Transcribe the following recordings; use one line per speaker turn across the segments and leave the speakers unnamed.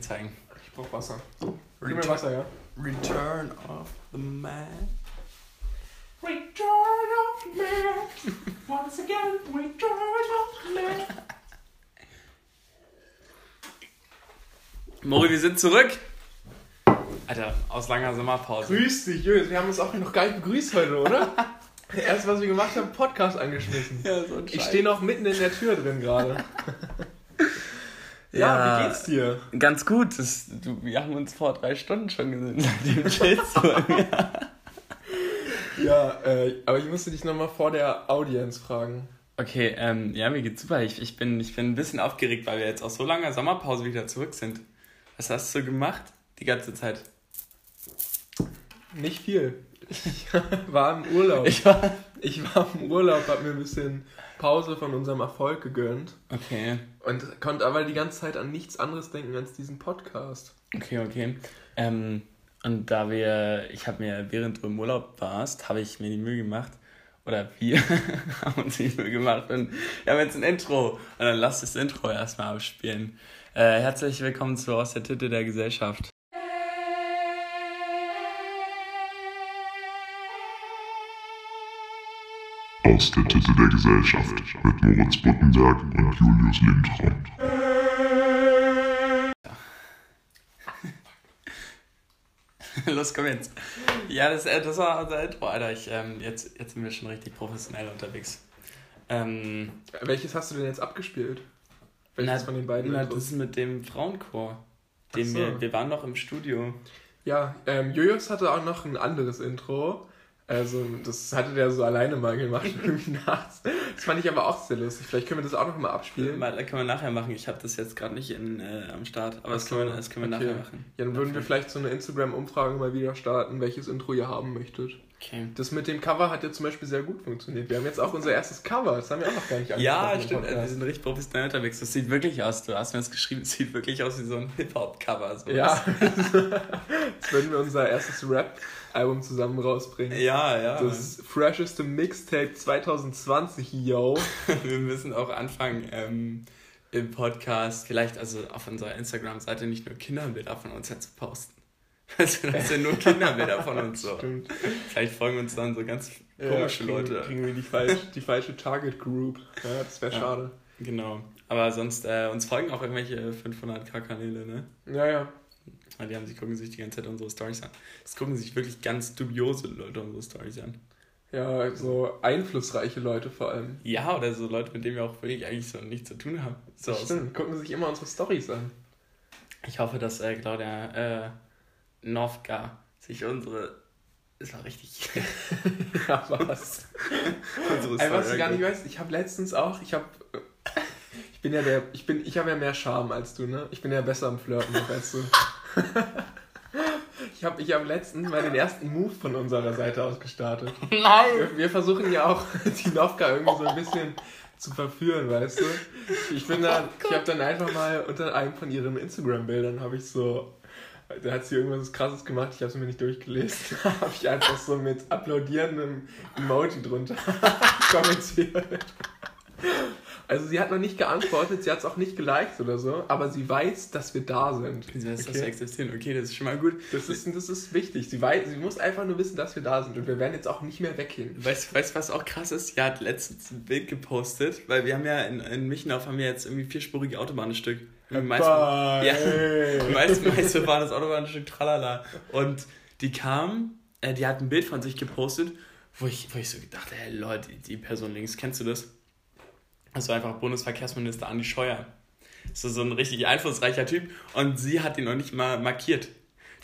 zeigen.
Ich brauch Wasser. Gib mir Wasser, ja.
Return of the Man.
Return of the man. Once again, return of the man.
Mori, wir sind zurück. Alter, aus langer Sommerpause.
Grüß dich, Julius. Wir haben uns auch noch gar nicht begrüßt heute, oder? Erst was wir gemacht haben, Podcast angeschmissen.
Ja, so ein
Ich stehe noch mitten in der Tür drin gerade. Ja,
Ja.
wie geht's dir?
Ganz gut. Das, du, wir haben uns vor drei Stunden schon gesehen. Seitdem chillst du bei mir.
Ja, äh, aber ich musste dich nochmal vor der Audienz fragen.
Okay, ähm, ja, mir geht's super. Ich, ich, bin, ich bin ein bisschen aufgeregt, weil wir jetzt aus so langer Sommerpause wieder zurück sind. Was hast du gemacht die ganze Zeit?
Nicht viel. Ich war im Urlaub.
Ich war.
Ich war im Urlaub, hab mir ein bisschen Pause von unserem Erfolg gegönnt
Okay,
und konnte aber die ganze Zeit an nichts anderes denken als diesen Podcast.
okay, okay. Ähm, und da wir, ich habe mir, während du im Urlaub warst, habe ich mir die Mühe gemacht, oder wir haben uns die Mühe gemacht und wir haben jetzt ein Intro. Und dann lass das Intro erstmal abspielen. Äh, herzlich willkommen zu Aus der Titte der Gesellschaft.
Aus der Titte der Gesellschaft mit Moritz Buttenberg und Julius Lindtraum.
Los, komm jetzt. Ja, das, äh, das war unser Intro, Alter. Ich, ähm, jetzt, jetzt sind wir schon richtig professionell unterwegs. Ähm,
Welches hast du denn jetzt abgespielt? Welches
na,
von den beiden?
Na,
Intros?
das ist mit dem Frauenchor. Den
Ach so.
wir, wir waren noch im Studio.
Ja, ähm, Julius hatte auch noch ein anderes Intro. Also, das hatte der so alleine mal gemacht, irgendwie nachts. Das fand ich aber auch sehr lustig. Vielleicht können wir das auch noch mal abspielen.
Mal, können wir nachher machen. Ich habe das jetzt gerade nicht in, äh, am Start, aber das
so,
können wir, das können wir
okay.
nachher machen.
Ja, dann würden wir vielleicht so eine Instagram-Umfrage mal wieder starten, welches Intro ihr haben möchtet.
Okay.
Das mit dem Cover hat ja zum Beispiel sehr gut funktioniert. Wir haben jetzt auch unser erstes Cover. Das haben wir auch noch gar nicht
Ja,
angesprochen im
stimmt. Wir
Podcast.
sind richtig professionell unterwegs. Das sieht wirklich aus. Du hast mir das geschrieben. Es sieht wirklich aus wie so ein Hip-Hop-Cover. So.
Ja, jetzt würden wir unser erstes Rap-Album zusammen rausbringen.
Ja, ja.
Das fresheste Mixtape 2020, yo.
Wir müssen auch anfangen ähm, im Podcast, vielleicht also auf unserer Instagram-Seite nicht nur Kinderbilder von uns zu posten. Also das sind nur Kinderbilder von uns so.
Stimmt.
Vielleicht folgen uns dann so ganz
Ja,
komische
kriegen,
Leute.
Kriegen wir die, falsch, die falsche Target Group. Ja, das wäre
Ja.
schade.
Genau. Aber sonst, äh, uns folgen auch irgendwelche 500k-Kanäle, ne?
Ja, ja.
Die haben sich, gucken sich die ganze Zeit unsere Stories an. Das gucken sich wirklich ganz dubiose Leute unsere Stories an.
Ja, so einflussreiche Leute vor allem.
Ja, oder so Leute, mit denen wir auch wirklich eigentlich so nichts zu tun haben. So
stimmt. Gucken sich immer unsere Stories an.
Ich hoffe, dass äh, Claudia äh, Novka sich unsere. Es war richtig.
Ja, was?
unsere
Ey, was du gar nicht weißt, ich habe letztens auch, ich habe ich bin ja der, ich bin, ich habe ja mehr Charme als du, ne? Ich bin ja besser am Flirten als du. Ich habe ich hab letztens mal den ersten Move von unserer Seite aus gestartet.
Nein!
Wir, wir versuchen ja auch die Novka irgendwie so ein bisschen zu verführen, weißt du? Ich bin dann, ich habe dann einfach mal unter einem von ihren Instagram-Bildern habe ich so, da hat sie irgendwas krasses gemacht, ich habe es mir nicht durchgelesen, da habe ich einfach so mit applaudierendem Emoji drunter kommentiert. Also sie hat noch nicht geantwortet, sie hat es auch nicht geliked oder so, aber sie weiß, dass wir da sind.
Ist das
Okay.
wir existieren? Okay, das ist schon mal gut.
Das ist, das ist wichtig. Sie, weiß, sie muss einfach nur wissen, dass wir da sind und wir werden jetzt auch nicht mehr weggehen.
Weißt du, was auch krass ist? Sie hat letztens ein Bild gepostet, weil wir haben ja in, in Michenau haben wir jetzt irgendwie vierspurige Autobahnstück. Meist,
Bye.
ja, war das Autobahnstück tralala. Und die kam, äh, die hat ein Bild von sich gepostet, wo ich, wo ich so gedacht hey Leute, die, Person links, kennst du das? Das war einfach Bundesverkehrsminister Andi Scheuer. Das ist so ein richtig einflussreicher Typ und sie hat ihn noch nicht mal markiert.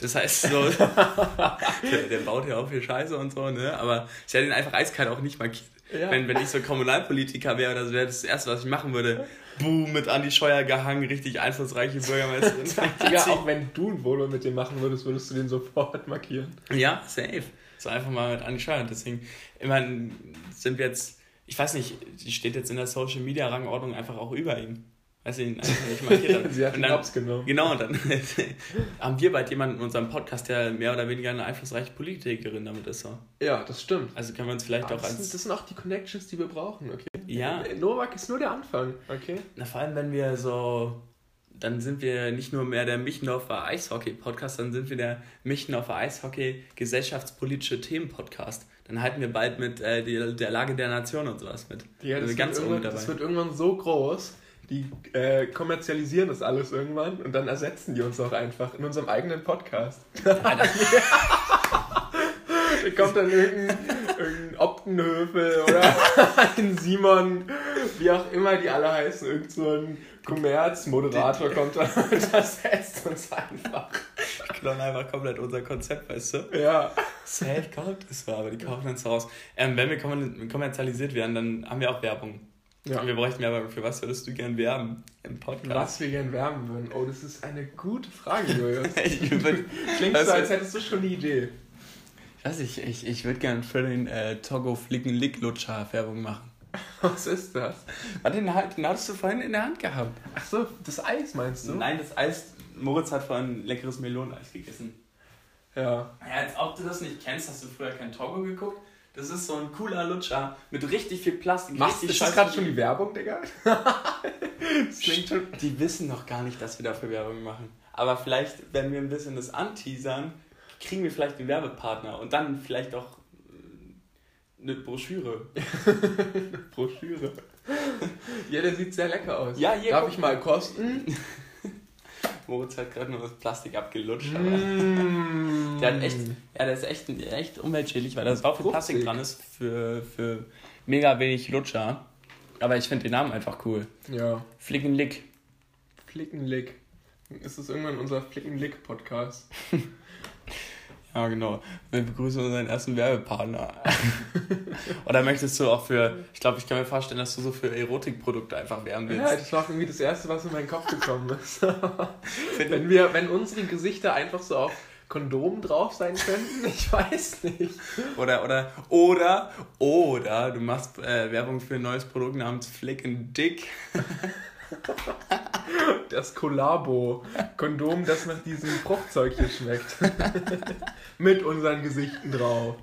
Das heißt so, der, der baut ja auch viel Scheiße und so, ne? Aber sie hat ihn einfach eiskalt auch nicht markiert.
Ja.
Wenn, wenn ich so Kommunalpolitiker wäre oder so, wäre das das Erste, was ich machen würde. Boom, mit Andi Scheuer gehangen, richtig einflussreiche Bürgermeisterin.
Ja, auch wenn du ein Volo mit dem machen würdest, würdest du den sofort markieren.
Ja, safe. So einfach mal mit Andi Scheuer. Deswegen, immerhin sind wir jetzt, ich weiß nicht, die steht jetzt in der Social Media Rangordnung einfach auch über ihm. Weiß ich ihn einfach nicht markiert hat.
Sie hat
Und
Hops genommen.
Genau, und dann haben wir bald jemanden in unserem Podcast, der mehr oder weniger eine einflussreiche Politikerin damit ist. So.
Ja, das stimmt.
Also können wir uns vielleicht
Aber
auch
das, sind,
als.
das sind auch die Connections, die wir brauchen, okay?
Ja.
Novak ist nur der Anfang, okay?
Na, vor allem, wenn wir so dann sind wir nicht nur mehr der Michendorfer Eishockey-Podcast, dann sind wir der Michendorfer Eishockey gesellschaftspolitische Themen-Podcast. Dann halten wir bald mit äh, die, der Lage der Nation und sowas mit.
Ja, das,
sind wir
wird
ganz
irgendwann,
dabei.
das wird irgendwann so groß, die äh, kommerzialisieren das alles irgendwann und dann ersetzen die uns auch einfach in unserem eigenen Podcast. Da kommt dann irgendein, irgendein Optenhöfel oder ein Simon, wie auch immer die alle heißen, irgend so ein Kommerzmoderator kommt dann und ersetzt uns einfach.
Die klauen einfach komplett unser Konzept, weißt du?
Ja.
Safe kauft es war, aber die kaufen uns raus. Ähm, wenn wir kommer- kommerzialisiert werden, dann haben wir auch Werbung.
Ja.
Wir bräuchten Werbung. Für was würdest du gern werben im Podcast?
Was wir gern werben würden. Oh, das ist eine gute Frage, Julius.
Würde
Klingt
Also-
so, als hättest du schon eine Idee.
ich weiß nicht, ich, ich würd gern für den äh, Togo Flicken Lick Lutscher Werbung machen.
Was ist das?
Warte, den, halt- den hattest du vorhin in der Hand gehabt.
Ach so, das Eis meinst du?
Nein, das Eis. Moritz hat vorhin leckeres Meloneneis gegessen.
Ja.
Ja, als ob du das nicht kennst, hast du früher kein Togo geguckt. Das ist so ein cooler Lutscher mit richtig viel Plastik.
Machst,
scheiße-
gerade schon die Werbung, Digga? das klingt schon...
Die wissen noch gar nicht, dass wir dafür Werbung machen. Aber vielleicht, wenn wir ein bisschen das anteasern, kriegen wir vielleicht einen Werbepartner und dann vielleicht auch äh, eine Broschüre.
Broschüre. Ja, der sieht sehr lecker aus.
Ja, hier,
Darf ich mal kosten?
Moritz hat gerade nur das Plastik abgelutscht. Aber
Mm.
der hat echt, ja, der ist echt, echt umweltschädlich, weil da so viel Plastik dran ist für, für mega wenig Lutscher. Aber ich finde den Namen einfach cool.
Ja.
Flickenlick.
Flickenlick. Ist das irgendwann unser Flickenlick-Podcast?
Ja, genau. Wir begrüßen unseren ersten Werbepartner. Oder möchtest du auch für, ich glaube, ich kann mir vorstellen, dass du so für Erotikprodukte einfach werben willst.
Ja, das war irgendwie das Erste, was in meinen Kopf gekommen ist. wenn, wir, wenn unsere Gesichter einfach so auf Kondomen drauf sein könnten, ich weiß nicht.
Oder, oder, oder, oder du machst äh, Werbung für ein neues Produkt namens Flicken Dick.
Das Collabo-Kondom, das nach diesem Fruchtzeug hier schmeckt. Mit unseren Gesichten drauf.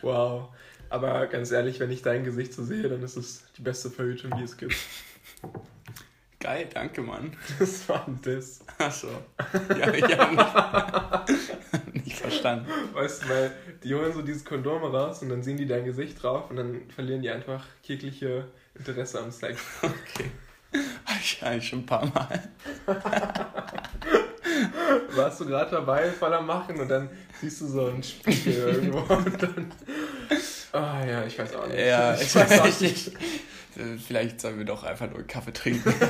Wow. Aber ganz ehrlich, wenn ich dein Gesicht so sehe, dann ist es die beste Verhütung, die es gibt.
Geil, danke, Mann.
Das war ein Diss.
Achso. Ja, ich habe nicht, nicht verstanden.
Weißt du, weil die holen so dieses Kondom raus und dann sehen die dein Gesicht drauf und dann verlieren die einfach jegliche Interesse am Sex.
Okay. Habe ich eigentlich schon ein paar Mal.
Warst du gerade dabei, voller machen und dann siehst du so einen Spiegel irgendwo und dann. Ah ja, ich weiß auch nicht.
Ja, ich weiß auch nicht. Vielleicht sollen wir doch einfach nur Kaffee trinken.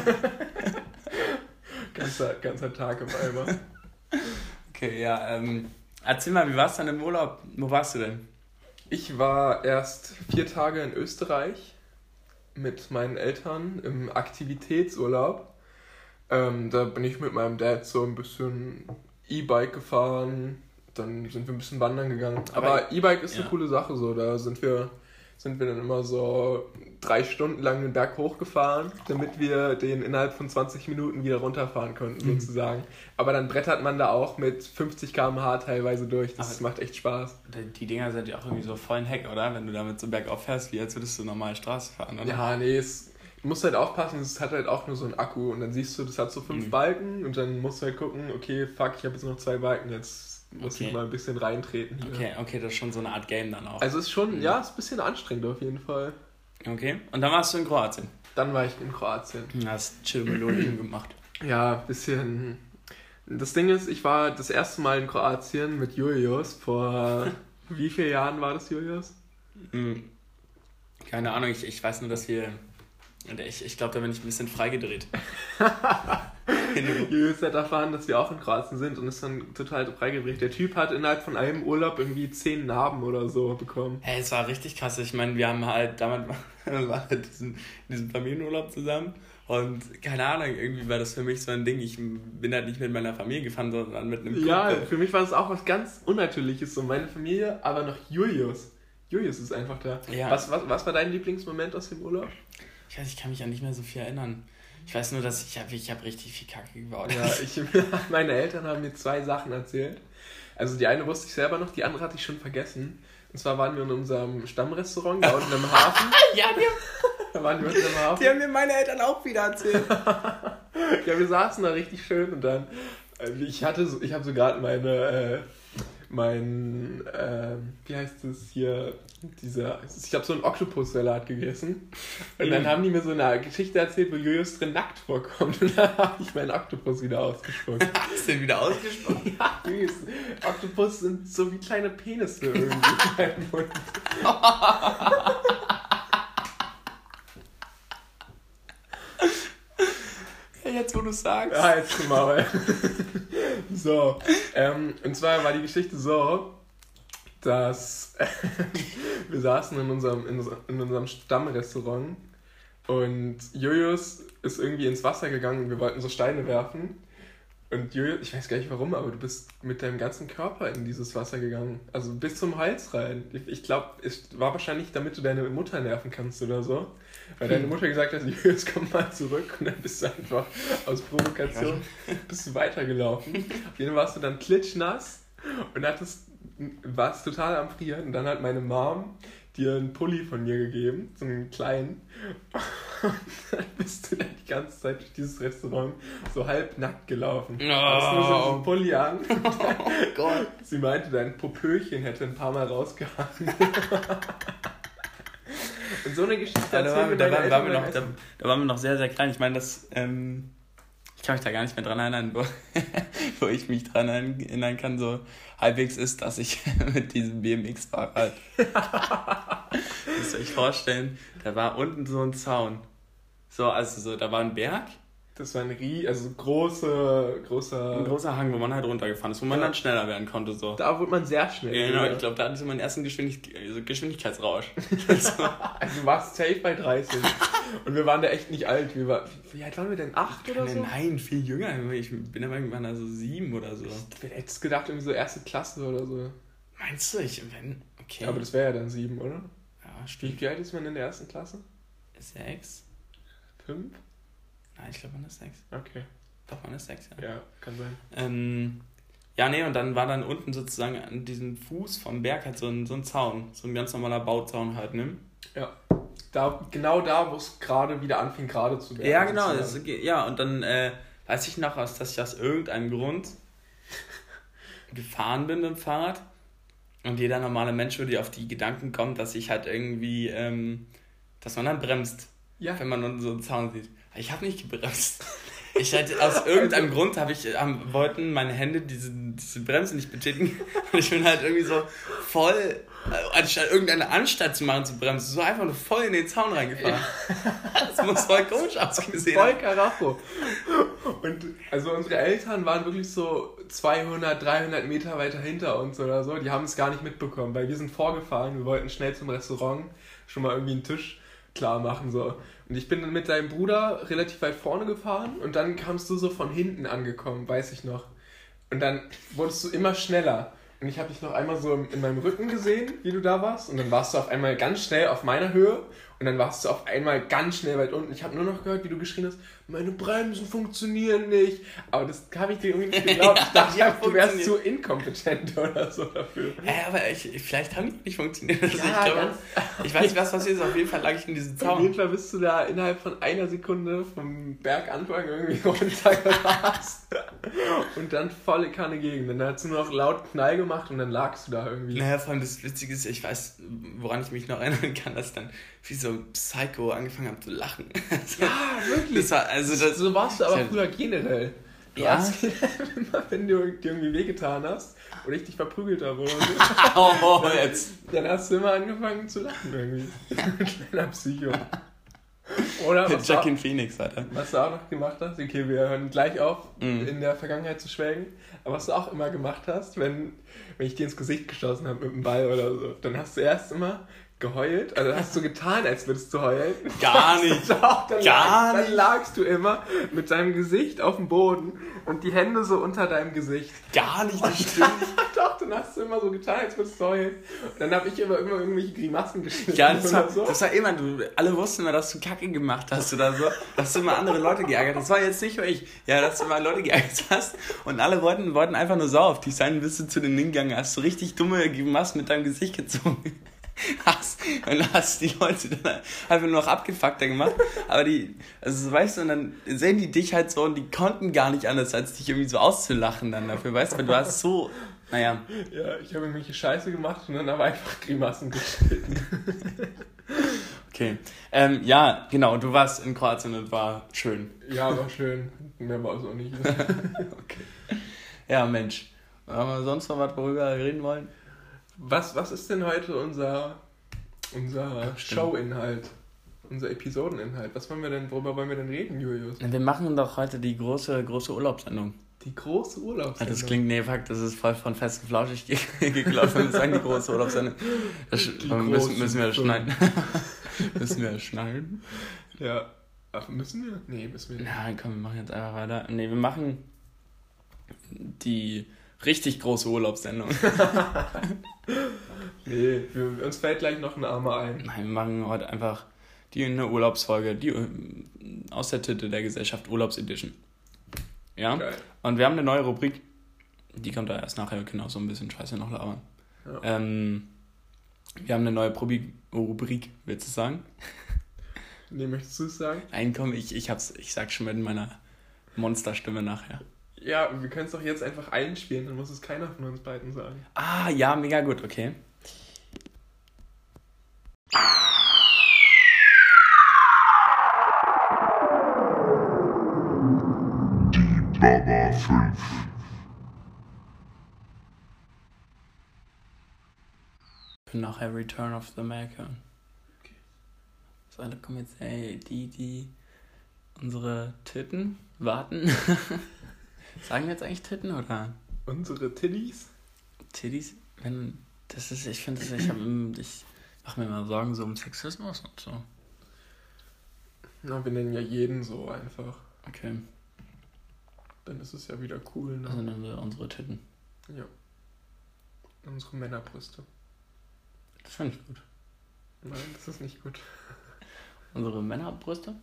Ganzer, ganzer Tag im Eimer.
Okay, ja, ähm, erzähl mal, wie war's dann im Urlaub? Wo warst du denn?
Ich war erst vier Tage in Österreich mit meinen Eltern im Aktivitätsurlaub. Ähm, da bin ich mit meinem Dad so ein bisschen E-Bike gefahren, dann sind wir ein bisschen wandern gegangen. Aber,
Aber-
E-Bike ist
ja.
eine coole Sache so, da sind wir, sind wir dann immer so drei Stunden lang den Berg hochgefahren, damit wir den innerhalb von 20 Minuten wieder runterfahren konnten
Mhm.
sozusagen. Aber dann brettert man da auch mit 50 km/h teilweise durch, das
Aber-
macht echt Spaß.
Die- Die Dinger sind ja auch irgendwie so voll ein Heck, oder? Wenn du damit so bergauf fährst, wie als würdest du normal Straße fahren, oder?
Ja, nee, es, du musst halt aufpassen, es hat halt auch nur so einen Akku und dann siehst du, das hat so fünf
Mhm.
Balken und dann musst du halt gucken, okay, fuck, ich habe jetzt noch zwei Balken, jetzt muss
Okay.
ich mal ein bisschen reintreten. Hier.
Okay, okay, das ist schon so eine Art Game dann auch.
Also es ist schon,
Mhm.
ja, es ist ein bisschen anstrengend auf jeden Fall.
Okay, und dann warst du in Kroatien.
Dann war ich in Kroatien.
Hast chill Melodien gemacht.
Ja, ein bisschen. Das Ding ist, ich war das erste Mal in Kroatien mit Julius vor wie vielen Jahren war das, Julius?
Hm. Keine Ahnung, ich, ich weiß nur, dass wir. Ich, ich glaube, da bin ich ein bisschen freigedreht.
Julius hat erfahren, dass wir auch in Kroatien sind und ist dann total freigedreht. Der Typ hat innerhalb von einem Urlaub irgendwie zehn Narben oder so bekommen.
Hey, es war richtig krass. Ich meine, wir haben halt damals waren halt diesen, diesen Familienurlaub zusammen und keine Ahnung, irgendwie war das für mich so ein Ding. Ich bin halt nicht mit meiner Familie gefahren, sondern mit einem
Ja,
Kumpel.
für mich war das auch was ganz Unnatürliches. So meine Familie, aber noch Julius. Julius ist einfach da.
Ja.
Was, was, was war dein Lieblingsmoment aus dem Urlaub?
Ich weiß, ich kann mich an nicht mehr so viel erinnern. Ich weiß nur, dass ich habe ich hab richtig viel Kacke gebaut.
Ja, ich, meine Eltern haben mir zwei Sachen erzählt. Also die eine wusste ich selber noch, die andere hatte ich schon vergessen. Und zwar waren wir in unserem Stammrestaurant da unten im Hafen.
ja, die
Da waren die unten im Hafen.
Die haben mir meine Eltern auch wieder erzählt.
Ja, wir saßen da richtig schön und dann, äh, ich hatte so, ich habe so gerade meine, äh, mein, äh, wie heißt es hier, dieser, ich habe so einen Oktopussalat gegessen und dann
Mm.
haben die mir so eine Geschichte erzählt, wo Julius drin nackt vorkommt und dann habe ich meinen Oktopus wieder ausgespuckt.
Hast du den wieder ausgesprochen?
Ja, Julius, Oktopus sind so wie kleine Penisse irgendwie in meinem Mund.
jetzt, wo du sagst.
Ja, jetzt schon mal. so, ähm, und zwar war die Geschichte so, dass wir saßen in unserem, in, in unserem Stammrestaurant und Julius ist irgendwie ins Wasser gegangen und wir wollten so Steine werfen. Und Julius, ich weiß gar nicht warum, aber du bist mit deinem ganzen Körper in dieses Wasser gegangen. Also bis zum Hals rein. Ich, ich glaube, es war wahrscheinlich, damit du deine Mutter nerven kannst oder so. Weil deine Mutter gesagt hat, Julius, komm mal zurück. Und dann bist du einfach aus Provokation bist du weitergelaufen. Auf jeden Fall warst du dann klitschnass und hattest, warst total am Frieren. Und dann hat meine Mom dir einen Pulli von mir gegeben, so einen kleinen. Und dann bist du dann die ganze Zeit durch dieses Restaurant so halb nackt gelaufen.
Oh.
Hast nur so einen Pulli an.
Oh Gott.
Sie meinte, dein Popöchen hätte ein paar Mal rausgehangen. Und so eine Geschichte
da, waren, wir- da, waren, waren wir noch, da, da waren wir noch sehr, sehr klein. Ich meine, das. Ähm, ich kann mich da gar nicht mehr dran erinnern, wo, wo ich mich dran erinnern kann, so halbwegs ist, dass ich mit diesem BMX-Fahrrad. Müsst ihr euch vorstellen, da war unten so ein Zaun. So, also so, da war ein Berg,
Das war ein Rie, also große, großer.
ein großer Hang, wo man halt runtergefahren ist, wo man
Ja.
dann schneller werden konnte. So.
Da wurde man sehr schnell.
Ja, genau, ich glaube, da hatte ich meinen ersten Geschwindig also Geschwindigkeitsrausch. so.
Also du warst safe bei 30. Und wir waren da echt nicht alt. Wir war, wie alt waren wir denn? Acht oder so?
Nein, viel jünger. Ich bin waren da so sieben oder so.
Ich hätte jetzt gedacht, irgendwie so erste Klasse oder so.
Meinst du? Ich, wenn, okay.
Aber das wäre ja dann sieben, oder?
ja, stimmt.
wie alt ist man in der ersten Klasse?
Sechs?
Fünf?
Nein, ich glaube, man ist sechs.
Okay.
Doch, man ist sechs, ja.
Ja, kann sein.
Ähm, ja, nee, und dann war dann unten sozusagen an diesem Fuß vom Berg halt so ein, so ein Zaun. So ein ganz normaler Bauzaun halt, ne?
Ja. Da, genau da, wo es gerade wieder anfing, gerade zu werden.
Ja, genau. Das, ja, und dann äh, weiß ich noch, dass ich aus irgendeinem Grund gefahren bin mit dem Fahrrad. Und jeder normale Mensch würde auf die Gedanken kommen, dass ich halt irgendwie, ähm, dass man dann bremst,
Ja.
wenn man unten so einen Zaun sieht. Ich habe nicht gebremst. Ich hatte, aus irgendeinem Grund habe ich, ähm, wollten meine Hände diese, diese Bremse nicht betätigen. Und ich bin halt irgendwie so voll, äh, anstatt irgendeine Anstalt zu machen zu bremsen, so einfach nur voll in den Zaun reingefahren. Das muss voll komisch ausgesehen
Voll
haben.
Karacho. Und also unsere Eltern waren wirklich so 200, 300 Meter weiter hinter uns oder so. Die haben es gar nicht mitbekommen, weil wir sind vorgefahren. Wir wollten schnell zum Restaurant schon mal irgendwie einen Tisch klar machen. So. Und ich bin dann mit deinem Bruder relativ weit vorne gefahren und dann kamst du so von hinten angekommen, weiß ich noch. Und dann wurdest du immer schneller. Und ich habe dich noch einmal so in meinem Rücken gesehen, wie du da warst. Und dann warst du auf einmal ganz schnell auf meiner Höhe. Und dann warst du auf einmal ganz schnell weit unten. Ich habe nur noch gehört, wie du geschrien hast, meine Bremsen funktionieren nicht. Aber das habe ich dir irgendwie nicht geglaubt. Ich dachte,
Ja,
du wärst zu inkompetent oder so dafür.
Äh, aber ich, vielleicht haben die nicht funktioniert. Also
Ja,
ich, glaube, ich weiß nicht, was passiert ist. Auf jeden Fall lag ich in diesem
Auf jeden
Zaun.
Fall bist du da innerhalb von einer Sekunde vom Berganfang irgendwie runtergerast. und dann volle Kanne gegen. Dann hast du nur noch laut Knall gemacht und dann lagst du da irgendwie.
Naja, vor allem das Witzige ist, ich weiß, woran ich mich noch erinnern kann, dass dann wie so Psycho angefangen habe zu lachen.
Ja, wirklich.
Das war, also das,
so warst du aber
Ja.
früher generell. Du
Ja.
hast immer, wenn du dir irgendwie wehgetan hast oder ich dich verprügelt habe oder so,
oh, jetzt.
dann hast du immer angefangen zu lachen irgendwie. Kleiner Psycho. Oder was auch,
Jackie Phoenix, Alter.
was du auch noch gemacht hast, okay, wir hören gleich auf,
Mhm.
in der Vergangenheit zu schwelgen, aber was du auch immer gemacht hast, wenn, wenn ich dir ins Gesicht geschossen habe mit dem Ball oder so, dann hast du erst immer geheult, also hast du getan, als würdest du heulen.
Gar nicht.
Doch, dann,
Gar
lag, dann
nicht.
lagst du immer mit deinem Gesicht auf dem Boden und die Hände so unter deinem Gesicht.
Gar nicht, das stimmt.
Doch, dann hast du immer so getan, als würdest du heulen. Und dann habe ich immer, immer irgendwelche Grimassen geschnitten.
Ja, das war,
so.
das war immer, du, alle wussten immer, dass du Kacke gemacht hast oder so, dass du immer andere Leute geärgert hast. Das war jetzt nicht nur ich, ja, dass du immer Leute geärgert hast und alle wollten, wollten einfach nur sauer auf dich sein, bis du zu den hingegangen hast, so richtig dumme Grimassen mit deinem Gesicht gezogen. Hast, und hast die Leute dann einfach nur noch abgefuckter gemacht. Aber die, also weißt du, und dann sehen die dich halt so und die konnten gar nicht anders, als dich irgendwie so auszulachen dann dafür, weißt du, weil du hast so, naja.
Ja, ich habe irgendwelche Scheiße gemacht und dann aber einfach Grimassen geschnitten.
Okay. Ähm, ja, genau, du warst in Kroatien und war schön.
Ja, war schön. Mehr war es auch nicht.
okay. Ja, Mensch. Haben wir sonst noch was, worüber wir reden wollen?
Was, was ist denn heute unser, unser Show-Inhalt? Unser Episodeninhalt? Was wollen wir denn, worüber wollen wir denn reden, Julius?
Wir machen doch heute die große, große Urlaubssendung.
Die große Urlaubssendung?
Das klingt, nee, fuck, das ist voll von fest und flauschig geglaubt, wenn wir sagen, die große Urlaubssendung. Das die müssen, müssen wir schneiden. müssen wir schneiden?
Ja. Ach, müssen wir? Nee, müssen wir nicht.
Nein, komm, wir machen jetzt einfach weiter. Nee, wir machen die richtig große Urlaubssendung.
nee, wir, uns fällt gleich noch ein Armer ein.
Nein, wir machen heute einfach die eine Urlaubsfolge, die aus der Titel der Gesellschaft Urlaubsedition. Ja? Geil. Und wir haben eine neue Rubrik, die kommt da erst nachher, wir können auch so ein bisschen Scheiße noch labern. Ja. Ähm, wir haben eine neue Rubrik, Rubrik willst du sagen?
Nee, möchtest du es sagen?
Nein, komm, ich, ich, hab's, ich sag's schon mit meiner Monsterstimme nachher.
Ja, wir können es doch jetzt einfach einspielen, dann muss es keiner von uns beiden sagen.
Ah, ja, mega gut, okay.
Die Baba 5.
Nachher Return of the Maker. Okay. So, alle kommen jetzt, ey, die, die unsere Titten warten. Sagen wir jetzt eigentlich Titten oder?
Unsere Tiddies?
Tiddies? Wenn, das ist, ich finde das, ich, hab, ich mache mir mal Sorgen so um Sexismus und so.
Na, wir nennen ja jeden so einfach.
Okay.
Dann ist es ja wieder cool, ne?
Also nennen wir unsere Titten.
Ja. Unsere Männerbrüste.
Das finde ich gut.
Nein, das ist nicht gut.
Unsere Männerbrüste?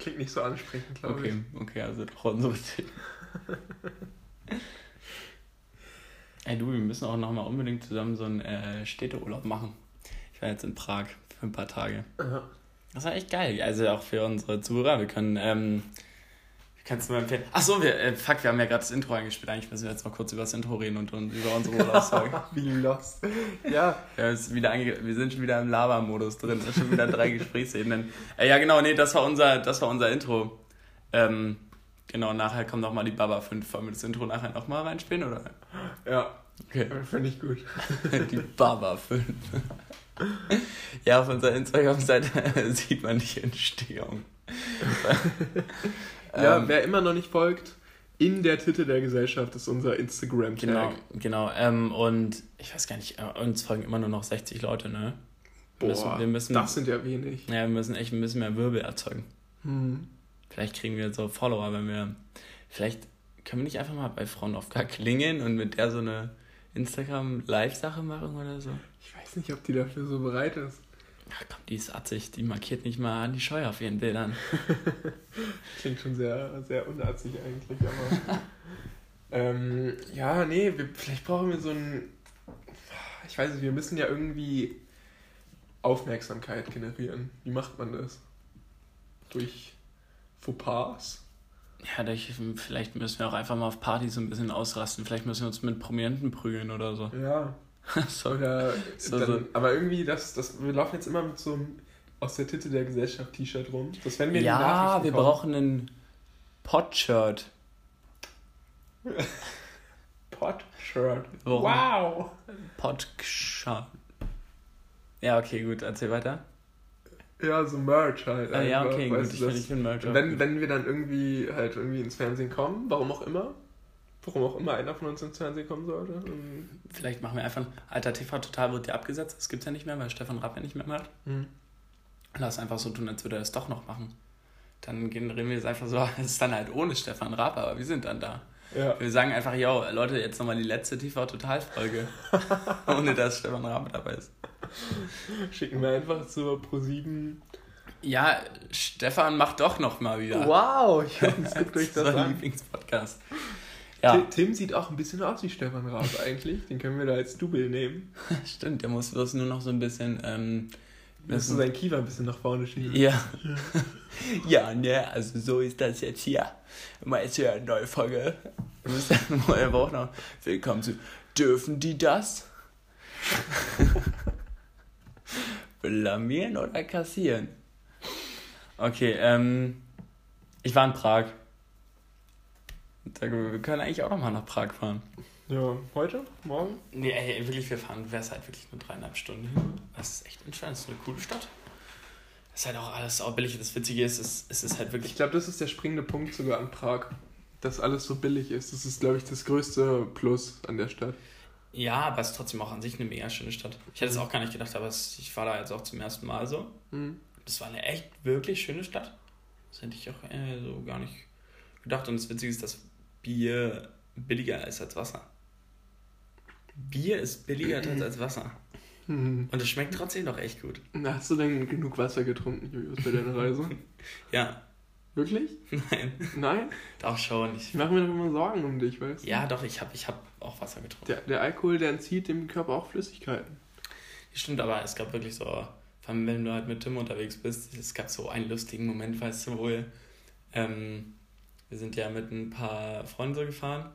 Klingt nicht so ansprechend, glaube
okay, ich. Okay, also doch unsere Titten. Ey du, wir müssen auch nochmal unbedingt zusammen so einen äh, Städteurlaub machen. Ich war jetzt in Prag für ein paar Tage.
Ja.
Das war echt geil. Also auch für unsere Zuhörer. Wir können ähm, Kannst du mir empfehlen? Achso, wir, äh, fuck, wir haben ja gerade das Intro eingespielt. Eigentlich müssen wir jetzt mal kurz über das Intro reden und, und über unsere Urlaubsfolge.
Wie lost. Ja.
Wir, wieder wir sind schon wieder im Lava-Modus drin. Das sind schon wieder drei Gesprächsebenen. Äh, ja, genau, nee, das war unser, das war unser Intro. Ähm, genau, nachher kommt nochmal die Baba 5. Wollen wir das Intro nachher nochmal reinspielen, oder?
Ja. Okay. Finde ich gut.
die Baba 5. ja, auf unserer Instagram-Seite sieht man die Entstehung.
Ja, ähm, wer immer noch nicht folgt, in der Titel der Gesellschaft ist unser Instagram-Tag.
Genau, genau. Ähm, und ich weiß gar nicht, äh, uns folgen immer nur noch 60 Leute, ne?
Wir Boah, müssen, wir müssen, das sind ja wenig.
Ja, wir müssen echt ein bisschen mehr Wirbel erzeugen.
Hm.
Vielleicht kriegen wir so Follower, wenn wir. Vielleicht können wir nicht einfach mal bei Frauen auf gar klingeln und mit der so eine Instagram-Live-Sache machen oder so?
Ich weiß nicht, ob die dafür so bereit ist.
Ach komm, die ist atzig, die markiert nicht mal die Scheu auf ihren Bildern.
Klingt schon sehr, sehr unatzig eigentlich, aber. ähm, ja, nee, wir, vielleicht brauchen wir so ein. Ich weiß nicht, wir müssen ja irgendwie Aufmerksamkeit generieren. Wie macht man das? Durch Fauxpas?
Ja, durch, vielleicht müssen wir auch einfach mal auf Partys so ein bisschen ausrasten. Vielleicht müssen wir uns mit Prominenten prügeln oder so.
Ja, so, Oder so, dann, so. Aber irgendwie, das, das, wir laufen jetzt immer mit so einem aus der Titel der Gesellschaft T-Shirt rum. Das werden wir
Ja, wir kommen. brauchen ein Pot-Shirt.
Pot-Shirt. Wow!
Pot-Shirt. Ja, okay, gut, erzähl weiter.
Ja, so Merch halt.
Ah, ja, okay, gut, ich finde ich find
Merch. Wenn, wenn wir dann irgendwie halt irgendwie ins Fernsehen kommen, warum auch immer, Warum auch immer einer von uns ins Fernsehen kommen sollte. Und
Vielleicht machen wir einfach, Alter TV Total wird ja abgesetzt, das gibt es ja nicht mehr, weil Stefan Rapp ja nicht mehr macht.
Mhm.
Lass einfach so tun, als würde er es doch noch machen. Dann generieren wir es einfach so, es ist dann halt ohne Stefan Rapp, aber wir sind dann da.
Ja.
Wir sagen einfach, yo, Leute, jetzt nochmal die letzte TV-Total-Folge. ohne dass Stefan Rapp dabei ist.
Schicken wir einfach zu Pro7.
Ja, Stefan macht doch noch mal wieder.
Wow, ich es gibt euch das,
das ist Lieblingspodcast. Ja.
Tim, Tim sieht auch ein bisschen aus wie Stefan Raab eigentlich. Den können wir da als Double nehmen.
Stimmt, der muss bloß nur noch so ein bisschen. Ähm,
Müsste sein Kiefer ein bisschen nach vorne schieben.
Ja. ja, ne, also so ist das jetzt hier. Mal jetzt hier eine neue Folge. Wir müssen wir auch noch. Willkommen zu. Dürfen die das? Blamieren oder kassieren? Okay, ähm. Ich war in Prag. Wir können eigentlich auch nochmal nach Prag fahren.
Ja, heute? Morgen?
Nee, ey, wirklich, wir fahren, wäre es halt wirklich nur dreieinhalb Stunden. Das ist echt entscheidend, das ist eine coole Stadt. Das ist halt auch alles auch billig. Das Witzige ist, es, es ist halt wirklich.
Ich glaube, das ist der springende Punkt sogar an Prag. Dass alles so billig ist. Das ist, glaube ich, das größte Plus an der Stadt.
Ja, aber es ist trotzdem auch an sich eine mega schöne Stadt. Ich hätte es auch gar nicht gedacht, aber ich war da jetzt auch zum ersten Mal so.
Mhm.
Das war eine echt, wirklich schöne Stadt. Das hätte ich auch äh, so gar nicht gedacht. Und das Witzige ist, dass Bier billiger ist als Wasser. Bier ist billiger als Wasser.
Mhm.
Und es schmeckt trotzdem doch echt gut.
Na, Hast du denn genug Wasser getrunken, Julius, bei deiner Reise?
Ja,
Wirklich?
nein,
Nein?
doch schon. Ich,
Ich mache mir doch immer Sorgen um dich, weißt du?
ja, doch, ich habe ich hab auch Wasser getrunken.
Der, der Alkohol, der entzieht dem Körper auch Flüssigkeiten.
Stimmt, aber es gab wirklich so, vor allem wenn du halt mit Tim unterwegs bist, es gab so einen lustigen Moment, weißt du wohl. Ähm, wir sind ja mit ein paar Freunden so gefahren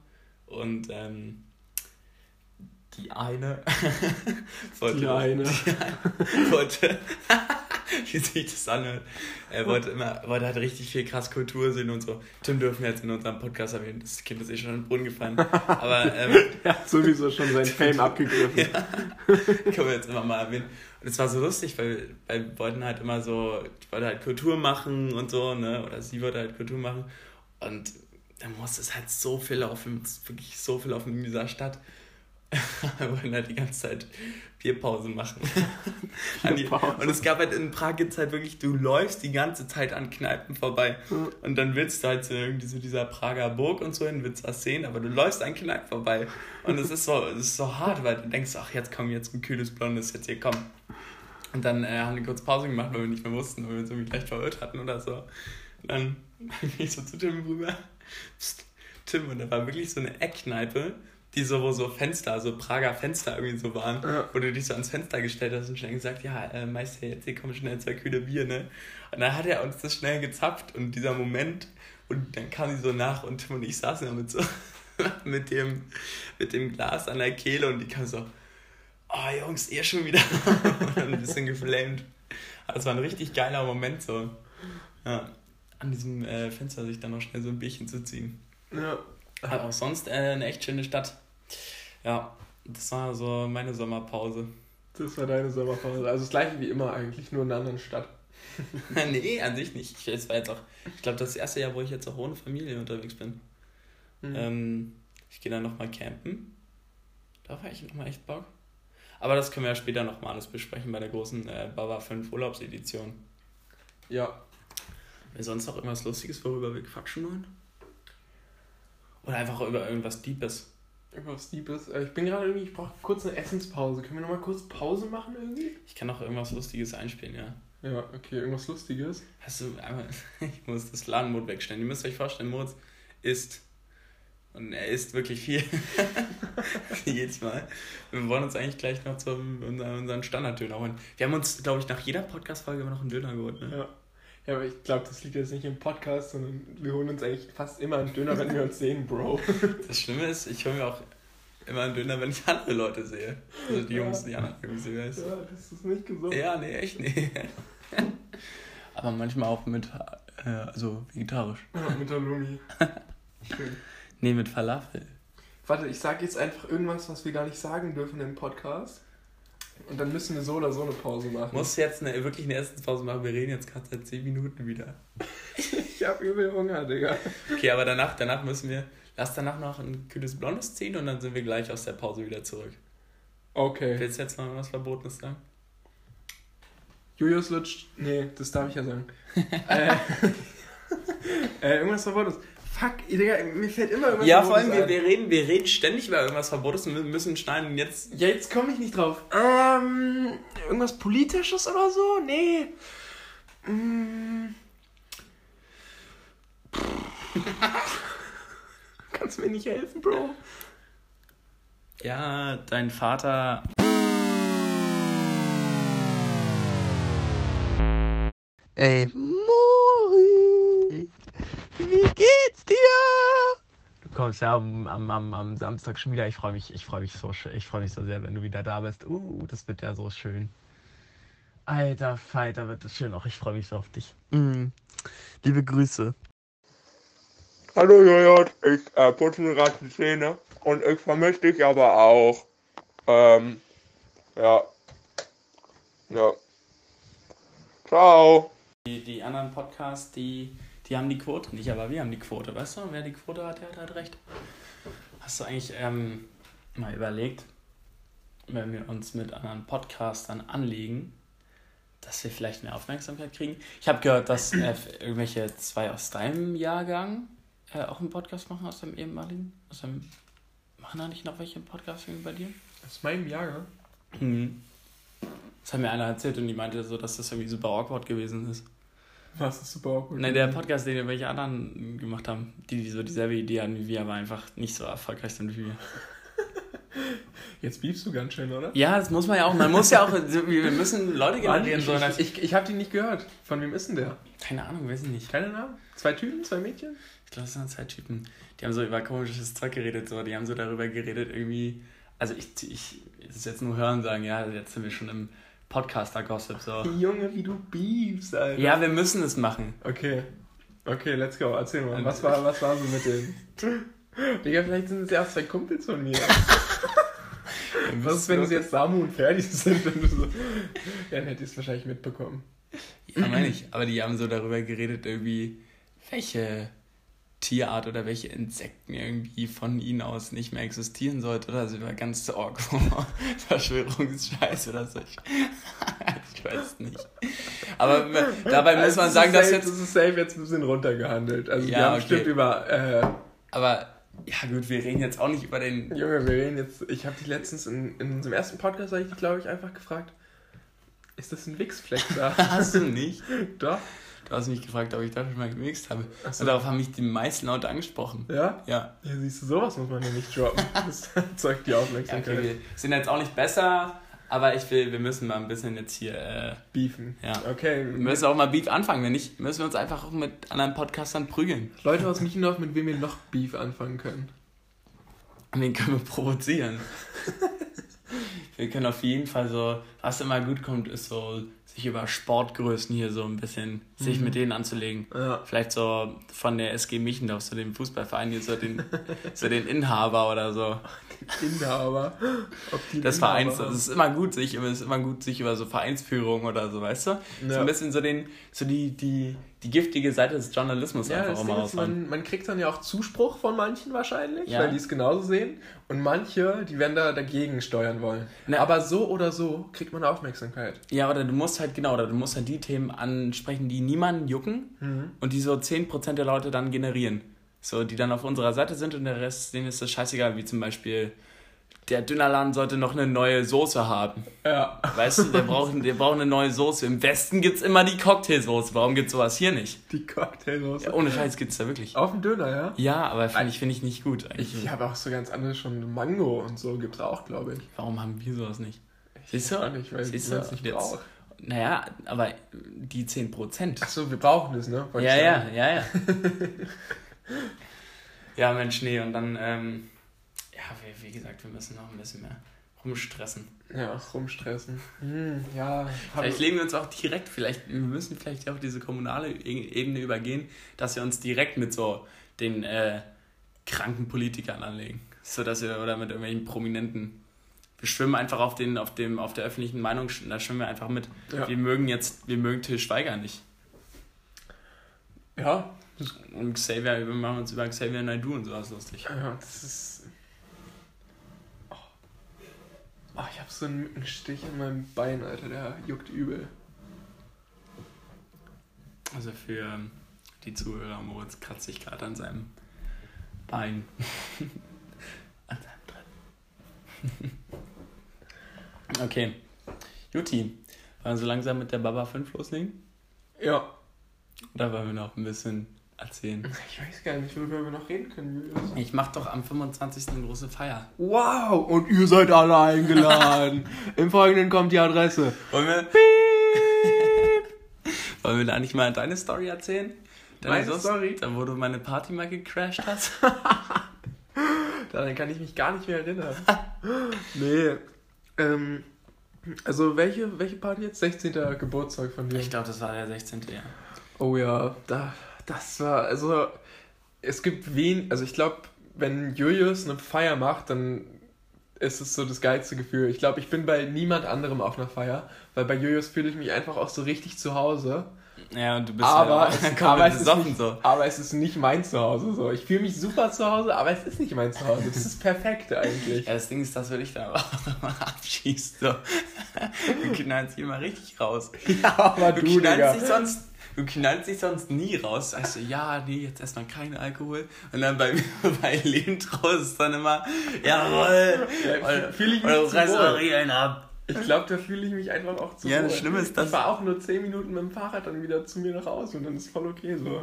und ähm, die eine wollte,
Die eine.
die eine wollte wie sich das anhört, er wollte immer, wollte halt richtig viel krass Kultur sehen und so. Tim dürfen wir jetzt in unserem Podcast erwähnen, das Kind ist eh schon in den Brunnen gefallen. Aber ähm,
Er hat sowieso schon sein Fame abgegriffen.
ja, können wir jetzt immer mal erwähnen. Und es war so lustig, weil, weil wir wollten halt immer so, ich wollte halt Kultur machen und so, ne? Oder sie wollte halt Kultur machen. Und da musste es halt so viel laufen, wirklich so viel laufen in dieser Stadt. Wir wollten halt die ganze Zeit Bierpause machen.
Bierpause.
und es gab halt in Prag jetzt halt wirklich, du läufst die ganze Zeit an Kneipen vorbei. Und dann willst du halt zu irgendwie so dieser Prager Burg und so hin, willst was sehen, aber du läufst an Kneipen vorbei. Und es ist so, es ist so hart, weil du denkst, ach, jetzt komm, jetzt ein kühles Blondes, jetzt hier, komm. Und dann äh, haben wir kurz Pause gemacht, weil wir nicht mehr wussten, weil wir uns irgendwie leicht verirrt hatten oder so. Und dann bin ich so zu Tim rüber. Psst, Tim, und da war wirklich so eine Eckkneipe, die so, wo so Fenster, so Prager Fenster irgendwie so waren,
Ja.
wo du dich so ans Fenster gestellt hast und schnell gesagt, ja, äh, Meister, jetzt hier kommen schnell zwei kühle Bier, ne? Und dann hat er uns das schnell gezapft und dieser Moment, und dann kam sie so nach und Tim und ich saßen da mit so, mit dem, mit dem Glas an der Kehle und die kam so, oh Jungs, ihr schon wieder. und dann ein bisschen geflamed. Aber es war ein richtig geiler Moment so. Ja, an diesem äh, Fenster sich dann noch schnell so ein Bierchen zu ziehen.
Ja.
Aber auch sonst äh, eine echt schöne Stadt. Ja, das war so meine Sommerpause.
Das war deine Sommerpause. Also das gleiche wie immer eigentlich, nur in einer anderen Stadt.
nee, an sich nicht. Ich, war jetzt auch, ich glaube, das erste Jahr, wo ich jetzt auch ohne Familie unterwegs bin.
Mhm.
Ähm, ich gehe dann nochmal campen. Da war ich nochmal echt Bock. Aber das können wir ja später nochmal alles besprechen bei der großen äh, Bava 5 Urlaubsedition.
Ja.
Sonst noch irgendwas Lustiges, worüber wir quatschen wollen? Oder einfach über irgendwas Deepes.
Irgendwas Deepes. Äh, Ich bin gerade irgendwie, ich brauche kurz eine Essenspause. Können wir nochmal kurz Pause machen irgendwie?
Ich kann auch irgendwas Lustiges einspielen, ja.
Ja, okay, irgendwas Lustiges.
Hast du einmal, ich muss das Ladenmod wegstellen. Ihr müsst euch vorstellen, Moritz isst. Und er isst wirklich viel. Jedes Mal. Wir wollen uns eigentlich gleich noch unseren, unseren Standarddöner holen. Wir haben uns, glaube ich, nach jeder Podcast-Folge immer noch einen Döner geholt. Ne?
Ja. Ja, aber ich glaube, das liegt jetzt nicht im Podcast, sondern wir holen uns eigentlich fast immer einen Döner, wenn wir uns sehen, Bro.
Das Schlimme ist, ich hole mir auch immer einen Döner, wenn ich andere Leute sehe. Also die Jungs, die anderen Jungs, die weiß.
Ja, das ist nicht gesund.
Ja, nee, echt nee. Aber manchmal auch mit, äh, also vegetarisch.
Ja, mit der Lumi. Schön.
Nee, mit Falafel.
Warte, ich sage jetzt einfach irgendwas, was wir gar nicht sagen dürfen im Podcast. Und dann müssen wir so oder so eine Pause machen.
Muss jetzt eine, wirklich eine Essenspause machen. Wir reden jetzt gerade seit 10 Minuten wieder.
Ich hab übel Hunger, Digga.
Okay, aber danach, danach müssen wir. Lass danach noch ein kühles Blondes ziehen und dann sind wir gleich aus der Pause wieder zurück.
Okay.
Willst du jetzt noch was Verbotenes sagen?
Julius lutscht. Nee, das darf ich ja sagen. äh, äh, irgendwas Verbotenes. Fuck, Digga, mir fällt immer irgendwas
Ja, vor allem, wir, wir, reden, wir reden ständig über irgendwas Verbotenes und wir müssen schneiden und jetzt.
Ja, jetzt komme ich nicht drauf. Ähm, irgendwas Politisches oder so? Nee. Keine Kannst du mir nicht helfen, Bro?
Ja, dein Vater.
Ey, Mori, wie geht's dir? Du kommst ja am, am, am, am Samstag schon wieder. Ich freue mich, ich freue mich so, ich freue mich so sehr, wenn du wieder da bist. Uh, das wird ja so schön. Alter Falter, wird das schön. Auch ich freue mich so auf dich. Mm. Liebe Grüße.
Hallo Jojot, ich äh, putze mir gerade die Zähne und ich vermisse dich aber auch. Ähm, ja. Ja. Ciao.
Die, die anderen Podcasts, die, die haben die Quote nicht, aber wir haben die Quote, weißt du? Wer die Quote hat, der hat halt recht. Hast du eigentlich ähm, mal überlegt, wenn wir uns mit anderen Podcastern anlegen, dass wir vielleicht mehr Aufmerksamkeit kriegen? Ich habe gehört, dass äh, irgendwelche zwei aus deinem Jahrgang äh, auch einen Podcast machen, aus dem ehemaligen. Aus dem, machen da nicht noch welche einen Podcast irgendwie bei dir?
Aus meinem Jahr,
Mhm. Das hat mir einer erzählt und die meinte so, dass das irgendwie super awkward gewesen ist.
Was ist super awkward?
Nein, der Podcast, den welche anderen gemacht haben, die, die so dieselbe Idee hatten wie wir, aber einfach nicht so erfolgreich sind wie wir.
Jetzt biebst du ganz schön, oder?
Ja, das muss man ja auch. Man muss ja auch. Wir müssen Leute generieren.
ich
So,
ich, ich, ich habe die nicht gehört. Von wem ist denn der?
keine Ahnung, weiß ich nicht.
Keine Namen? Zwei Typen, zwei Mädchen?
Ich glaube, das sind zwei Typen. Die haben so über komisches Zeug geredet. So. Die haben so darüber geredet, irgendwie. Also, ich, ich. Das ist jetzt nur hören sagen, ja, jetzt sind wir schon im Podcaster-Gossip. So.
Junge, wie du biebst, Alter.
Ja, wir müssen es machen.
Okay. Okay, let's go. Erzähl mal. Was war, was war so mit denen? Digga, vielleicht sind es ja zwei Kumpels von mir. Was ist, wenn es jetzt Samu und Ferdi sind? Wenn du so... Ja, dann hätte ich es wahrscheinlich mitbekommen.
Ja, meine ich. Aber die haben so darüber geredet, irgendwie, welche Tierart oder welche Insekten irgendwie von ihnen aus nicht mehr existieren sollte. Oder so über ganz Org Verschwörungsscheiß oder so. Ich, weiß nicht. Aber dabei muss man sagen, dass jetzt.
Das ist safe jetzt ein bisschen runtergehandelt. Also wir
Ja,
haben
okay.
bestimmt über... Äh,
Aber ja, gut, wir reden jetzt auch nicht über den.
Junge, wir reden jetzt... Ich habe dich letztens in, in unserem ersten Podcast, habe ich dich, glaube ich, einfach gefragt, ist das ein Wichsfleck da?
Hast du nicht?
Doch.
Du hast mich gefragt, ob ich da schon mal gemixt habe.
So.
Und darauf haben mich die meisten Leute angesprochen.
Ja?
Ja.
Ja, siehst du, sowas muss man ja nicht droppen. Das zeigt die
Ja,
Aufmerksamkeit.
okay, wir sind jetzt auch nicht besser, aber ich will, wir müssen mal ein bisschen jetzt hier. Äh,
Beefen.
Ja.
Okay.
Wir müssen auch mal Beef anfangen. Wenn nicht, müssen wir uns einfach auch mit anderen Podcastern prügeln.
Leute aus Michendorf, mit wem wir noch Beef anfangen können.
Und den können wir provozieren. wir können auf jeden Fall so, was immer gut kommt, ist so, sich über Sportgrößen hier so ein bisschen, sich mit denen anzulegen.
Ja.
Vielleicht so von der SG Michendorf, so dem Fußballverein, hier so den, so den Inhaber oder so.
Inhaber. Ob die
Das
Inhaber
Vereins,
haben.
das ist immer gut, sich, ist immer gut, sich über so Vereinsführung oder so, weißt du? So
Ja.
ein bisschen so den, so die, die, die giftige Seite des Journalismus
Ja,
einfach mal
ist, man, man kriegt dann ja auch Zuspruch von manchen wahrscheinlich,
Ja.
weil die es genauso sehen. Und manche, die werden da dagegen steuern wollen.
Ne.
Aber so oder so kriegt man Aufmerksamkeit.
Ja, oder du musst halt, genau, oder du musst halt die Themen ansprechen, die niemanden jucken
Mhm.
und die so 10% der Leute dann generieren. So, die dann auf unserer Seite sind und der Rest, denen ist das scheißegal, wie zum Beispiel, der Dönerladen sollte noch eine neue Soße haben.
Ja.
Weißt du, der braucht, der braucht eine neue Soße. Im Westen gibt's immer die Cocktailsoße. Warum gibt's sowas hier nicht?
Die Cocktailsoße.
Ja, ohne Scheiß gibt's da wirklich.
Auf dem Döner, ja?
Ja, aber finde ich, find ich nicht gut. eigentlich.
Ich habe auch so ganz andere schon Mango und so gibt's auch, glaube ich.
Warum haben wir sowas nicht? Siehst du?
Auch nicht, weil
du?
es nicht
Jetzt-
braucht.
Naja, aber die 10%.
Achso, wir brauchen es, ne?
Ja, ja,
sagen.
ja, ja. ja, Mensch, nee, und dann, ähm, ja, wie, wie gesagt, wir müssen noch ein bisschen mehr rumstressen.
Ja, rumstressen. Hm, ja.
Vielleicht legen wir uns auch direkt, vielleicht, wir müssen vielleicht auch diese kommunale E- Ebene übergehen, dass wir uns direkt mit so den äh, kranken Politikern anlegen. So dass wir, oder mit irgendwelchen Prominenten. Wir schwimmen einfach auf, den, auf, dem, auf der öffentlichen Meinung, da schwimmen wir einfach mit.
Ja.
Wir mögen jetzt, wir mögen Till Schweiger nicht.
ja,
Und Xavier, wir machen uns über Xavier Naidoo und sowas lustig.
ja, das ist. Oh. Oh, ich habe so einen Mückenstich in meinem Bein, Alter, der juckt übel.
Also für ähm, die Zuhörer, Moritz kratzt sich gerade an seinem Bein. an seinem Dritten. okay. Juti, wollen wir so langsam mit der Baba 5 loslegen?
Ja.
Oder wollen wir noch ein bisschen erzählen.
Ich weiß gar nicht, worüber wir noch reden können, Julius.
Ich mach doch am 25. eine große Feier.
Wow, und ihr seid alle eingeladen. Im Folgenden kommt die Adresse.
Wollen wir, wollen wir da nicht mal deine Story erzählen? Deine
Meine
Sus-
Story?
Da, wo du meine Party mal gecrashed hast?
Daran kann ich mich gar nicht mehr erinnern. nee. Ähm, also welche, welche Party jetzt? 16. Geburtstag von dir.
Ich glaube, das war der 16. Ja.
Oh ja, da, das war, also es gibt wen, also ich glaube, wenn Julius eine Feier macht, dann ist es so das geilste Gefühl. Ich glaube, ich bin bei niemand anderem auf einer Feier, weil bei Julius fühle ich mich einfach auch so richtig zu Hause.
Ja, und du bist
Aber,
ja komplett
aber, es ist nicht,
so.
aber es ist nicht mein Zuhause so. Ich fühle mich super zu Hause, aber es ist nicht mein Zuhause. Das ist perfekt eigentlich.
Ja, das Ding ist, dass wir dich da auch abschießt. So. Du knallst hier mal richtig raus.
Ja, aber
Du,
du, Digga.
knallst dich sonst. Du knallst dich sonst nie raus. Sagst du, ja, nee, jetzt erstmal kein Alkohol. Und dann bei, bei Lebentraus ist dann immer, jawohl.
Ja, fühl ich mich
oder du reißt Regeln ab.
Ich glaube, da fühle ich mich einfach auch zu
Ja, das. Schlimme ist, dass-
Ich fahre auch nur 10 Minuten mit dem Fahrrad dann wieder zu mir nach Hause und dann ist voll okay so.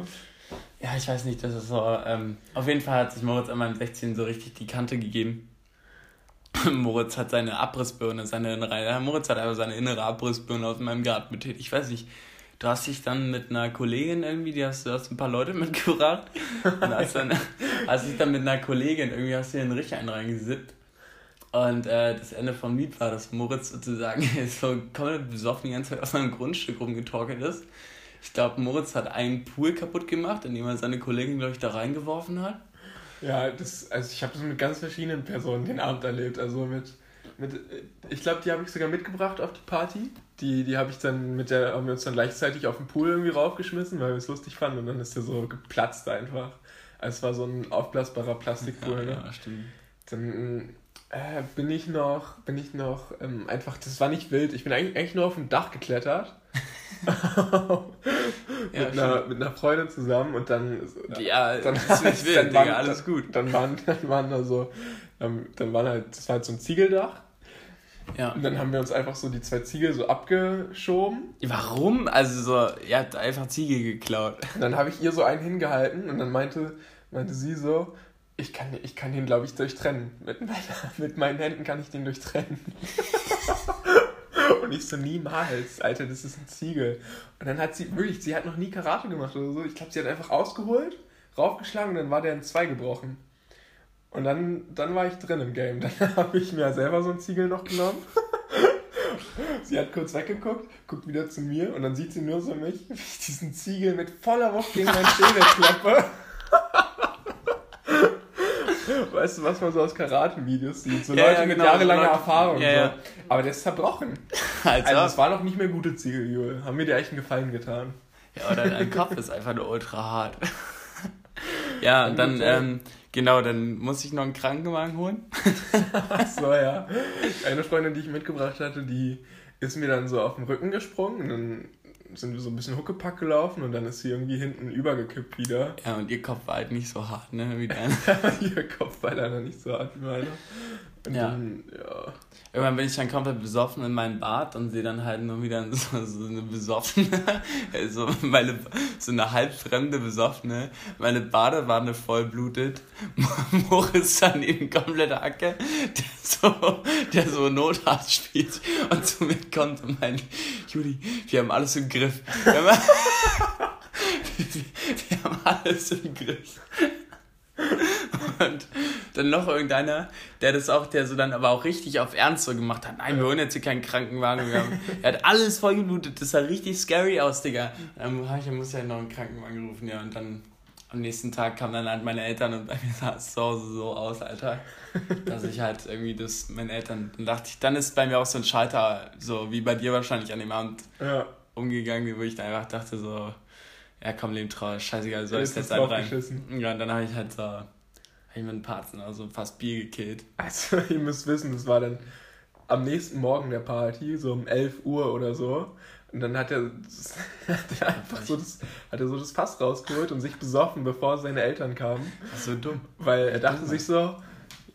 Ja, ich weiß nicht, das ist so. Ähm, auf jeden Fall hat sich Moritz an meinem 16 so richtig die Kante gegeben. Moritz hat seine Abrissbirne, seine innere, Moritz hat einfach seine innere Abrissbirne aus meinem Garten betätigt. Ich weiß nicht, du hast dich dann mit einer Kollegin irgendwie, die hast, du hast ein paar Leute mitgebracht. Und hast dann, hast dich dann mit einer Kollegin irgendwie, hast du dir einen Richein reingesippt. Und äh, das Ende vom Lied war, dass Moritz sozusagen so komplett besoffen die ganze Zeit auf seinem Grundstück rumgetorkelt ist. Ich glaube, Moritz hat einen Pool kaputt gemacht, indem er seine Kollegin, glaube ich, da reingeworfen hat.
Ja, das, also ich habe das mit ganz verschiedenen Personen den Abend erlebt. Also mit, mit ich glaube, die habe ich sogar mitgebracht auf die Party. Die, die habe ich dann mit der, haben wir uns dann gleichzeitig auf den Pool irgendwie raufgeschmissen, weil wir es lustig fanden und dann ist der so geplatzt einfach. Also es war so ein aufblasbarer Plastikpool, ne?
ja, stimmt.
Dann äh, bin ich noch, bin ich noch ähm, einfach, das war nicht wild. Ich bin eigentlich, eigentlich nur auf dem Dach geklettert. mit,
Ja,
einer, mit einer Freundin zusammen und dann.
Ja,
dann
ist nicht wild,
dann
Digga,
waren,
alles gut.
Dann waren, dann waren da so, ähm, dann waren halt, das war halt so ein Ziegeldach.
Ja.
Und dann haben wir uns einfach so die zwei Ziegel so abgeschoben.
Warum? Also so, ihr habt einfach Ziege geklaut.
Und dann habe ich ihr so einen hingehalten und dann meinte, meinte sie so, ich kann, ich kann den, glaube ich, durchtrennen. Mit, meiner, mit meinen Händen kann ich den durchtrennen. und ich so, niemals, Alter, das ist ein Ziegel. Und dann hat sie, wirklich, sie hat noch nie Karate gemacht oder so. Ich glaube, sie hat einfach ausgeholt, raufgeschlagen und dann war der in zwei gebrochen. Und dann, dann war ich drin im Game. Dann habe ich mir selber so einen Ziegel noch genommen. Sie hat kurz weggeguckt, guckt wieder zu mir und dann sieht sie nur so mich, wie ich diesen Ziegel mit voller Wucht gegen meinen Schädel klappe. Weißt du, was man so aus Karate-Videos sieht? So
Ja,
Leute
ja,
mit
genau, so
jahrelanger
Leute-
Erfahrung.
Ja,
so.
ja.
Aber der ist zerbrochen.
Also,
Also es war noch nicht mehr gute Ziegel, Jule. Haben mir dir echt einen Gefallen getan.
ja, oder dein Kopf ist einfach nur ultra hart. ja, und dann, ähm, genau, dann muss ich noch einen Krankenwagen holen.
Ach so, ja. Eine Freundin, die ich mitgebracht hatte, die ist mir dann so auf den Rücken gesprungen und dann sind wir so ein bisschen Huckepack gelaufen und dann ist sie irgendwie hinten übergekippt wieder.
Ja, und ihr Kopf war halt nicht so hart, ne, wie dein.
Ihr Kopf war leider nicht so hart wie meiner. Und
Ja.
dann, ja.
Irgendwann bin ich dann komplett besoffen in meinem Bad und sehe dann halt nur wieder so, so eine besoffene, so, meine, so eine halbfremde Besoffene, meine Badewanne voll blutet, Moritz daneben komplette Hacke, der so, der so Notarzt spielt und zu mir kommt und meint, Juli, wir haben alles im Griff. Wir haben alles im Griff. Und dann noch irgendeiner, der das auch, der so dann aber auch richtig auf Ernst so gemacht hat. Nein, wir holen jetzt hier keinen Krankenwagen. Wir haben, er hat alles vollgeblutet. Das sah richtig scary aus, Digga. Dann hab ich, muss ja noch einen Krankenwagen rufen, ja. Und dann am nächsten Tag kamen dann halt meine Eltern und bei mir sah es zu Hause so aus, Alter. Dass ich halt irgendwie das, meine Eltern, dann dachte ich, dann ist bei mir auch so ein Schalter, so wie bei dir wahrscheinlich an dem Abend
ja.
umgegangen, wo ich dann einfach dachte so, ja komm, leben trauer, scheißegal, soll ich
Ist
jetzt
das
halt rein. Ja, und dann habe ich halt so, hab ich mit einem Parzen, also fast Bier gekillt.
Also, ihr müsst wissen, das war dann am nächsten Morgen der Party, so um 11 Uhr oder so. Und dann hat er, hat er einfach so das, hat er so das Fass rausgeholt und sich besoffen, bevor seine Eltern kamen.
Das ist so dumm.
Weil er dachte sich so,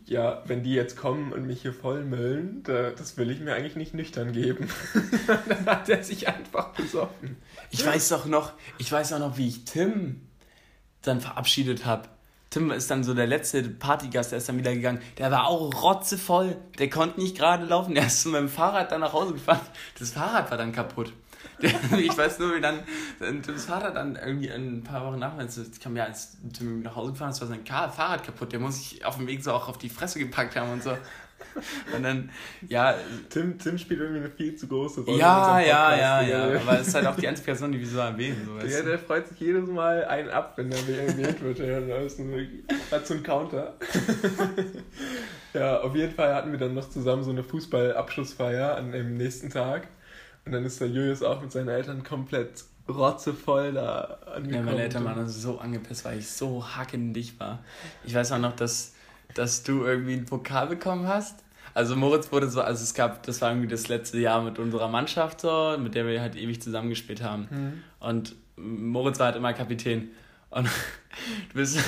ja, wenn die jetzt kommen und mich hier vollmüllen, da, das will ich mir eigentlich nicht nüchtern geben. dann hat er sich einfach besoffen.
Ich weiß doch noch, ich weiß auch noch, wie ich Tim dann verabschiedet habe. Tim ist dann so der letzte Partygast, der ist dann wieder gegangen. Der war auch rotzevoll. Der konnte nicht gerade laufen. Der ist mit dem Fahrrad dann nach Hause gefahren. Das Fahrrad war dann kaputt. ich weiß nur, wie dann Tims Vater dann irgendwie ein paar Wochen nachher, ich kam ja als Tim nach Hause gefahren, es war sein Fahrrad kaputt. Der muss sich auf dem Weg so auch auf die Fresse gepackt haben und so. Und dann, ja.
Tim, Tim spielt irgendwie eine viel zu große Rolle.
Ja, ja, ja, ja. Aber es ist halt auch die einzige Person, die wir so erwähnen. So,
ja, der freut sich jedes Mal einen ab, wenn er erwähnt wird. Er hat so einen Counter. ja, auf jeden Fall hatten wir dann noch zusammen so eine Fußballabschlussfeier an dem nächsten Tag. Und dann ist der Julius auch mit seinen Eltern komplett rotzevoll da
angekommen. Ja, meine Eltern waren so angepisst, weil ich so hackendicht war. Ich weiß auch noch, dass dass du irgendwie einen Pokal bekommen hast. Also Moritz wurde so, also es gab, das war irgendwie das letzte Jahr mit unserer Mannschaft so, mit der wir halt ewig zusammengespielt haben. Mhm. Und Moritz war halt immer Kapitän. Und du bist,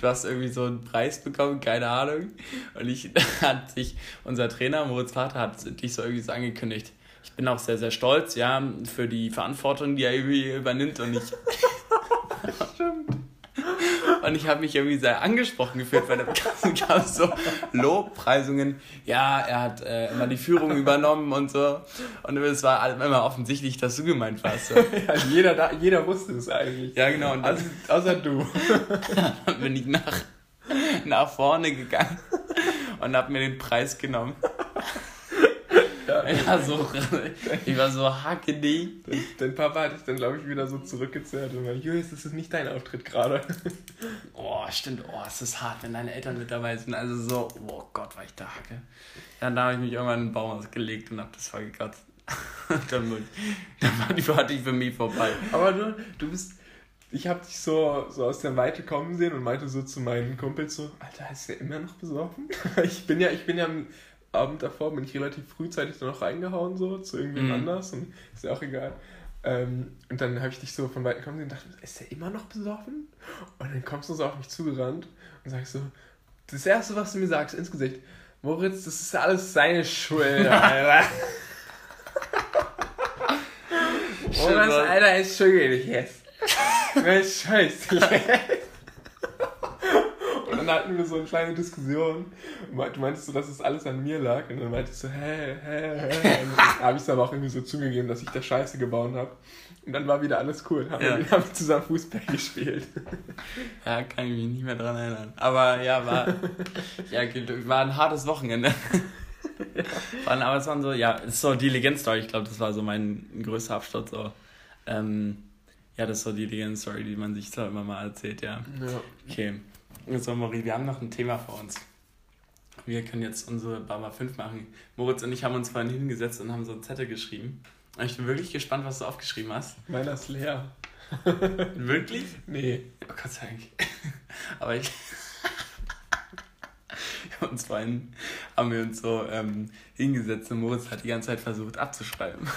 du hast irgendwie so einen Preis bekommen, keine Ahnung. Und ich hat sich, unser Trainer, Moritz Vater, hat dich so irgendwie so angekündigt. Ich bin auch sehr, sehr stolz, ja, für die Verantwortung, die er irgendwie übernimmt und ich. Stimmt. Und ich habe mich irgendwie sehr angesprochen gefühlt, weil da gab es so Lobpreisungen. Ja, er hat äh, immer die Führung übernommen und so. Und es war immer offensichtlich, dass du gemeint warst. So.
ja, jeder, da, jeder wusste es eigentlich.
Ja, genau. Und
also, außer du.
dann bin ich nach, nach vorne gegangen und habe mir den Preis genommen. Ja, so, ich war so hackedy.
Dein, dein Papa hat dich dann, glaube ich, wieder so zurückgezerrt und meinte, Julius, das ist nicht dein Auftritt gerade.
Oh, stimmt. Oh, es ist hart, wenn deine Eltern mit dabei sind. Also so, oh Gott, war ich da hacke. Ja, da habe ich mich irgendwann in den Baum ausgelegt und habe das voll gekratzt. dann, dann war die Party für mich vorbei.
Aber du, du bist ich habe dich so, so aus der Weite kommen sehen und meinte so zu meinen Kumpels so, Alter, ist der immer noch besoffen? ich bin ja, ich bin ja Abend davor bin ich relativ frühzeitig dann noch reingehauen, so zu irgendwem mhm. anders und ist ja auch egal. Ähm, und dann habe ich dich so von weitem kommen und dachte, ist der immer noch besoffen? Und dann kommst du so auf mich zugerannt und sagst so, das Erste, was du mir sagst ins Gesicht, Moritz, das ist alles seine Schuld, Alter. Moritz, Alter, entschuldige dich jetzt. Scheiße dann hatten wir so eine kleine Diskussion. Du meintest so, dass es alles an mir lag. Und dann meinte ich so, hä, hä, hä. Dann habe ich es aber auch irgendwie so zugegeben, dass ich da Scheiße gebaut habe. Und dann war wieder alles cool. Haben, ja. wir, haben zusammen Fußball gespielt.
Ja, kann ich mich nicht mehr dran erinnern. Aber ja, war, ja, war ein hartes Wochenende. Ja. aber es waren so, ja, so die Legend-Story. Ich glaube, das war so mein größter Absturz. So. Ähm, ja, das ist so die Legend-Story, die man sich so immer mal erzählt, ja. ja. Okay. So, Marie, wir haben noch ein Thema vor uns. Wir können jetzt unsere Baba 5 machen. Moritz und ich haben uns vorhin hingesetzt und haben so einen Zettel geschrieben. Und ich bin wirklich gespannt, was du aufgeschrieben hast.
Meiner ist leer.
wirklich?
Nee.
Oh Gott sei Dank. Aber ich. und zwar haben wir uns so ähm, hingesetzt und Moritz hat die ganze Zeit versucht abzuschreiben.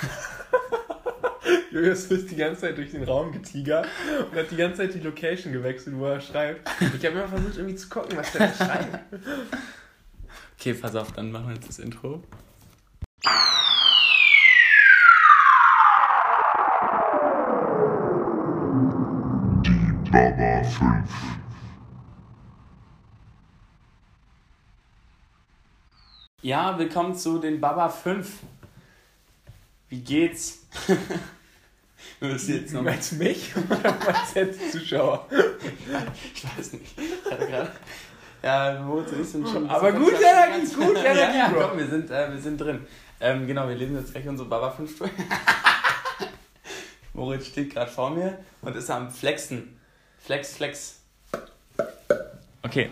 Julius ist die ganze Zeit durch den Raum getigert und hat die ganze Zeit die Location gewechselt, wo er schreibt. Ich habe immer versucht, irgendwie zu gucken, was der schreibt.
Okay, pass auf, dann machen wir jetzt das Intro.
Die Baba 5.
Ja, willkommen zu den Baba 5. Wie geht's?
Du jetzt noch meinst du mich oder meinst du jetzt Zuschauer?
ich weiß nicht. Ich hatte gerade. Ja, Moritz und ich sind schon.
Aber gut, Energie, gut, Energie,
ja, ja, komm, wir sind, äh, wir sind drin. Ähm, genau, wir lesen jetzt gleich unsere Baba 5 durch. Moritz steht gerade vor mir und ist am Flexen. Flex, Flex. Okay.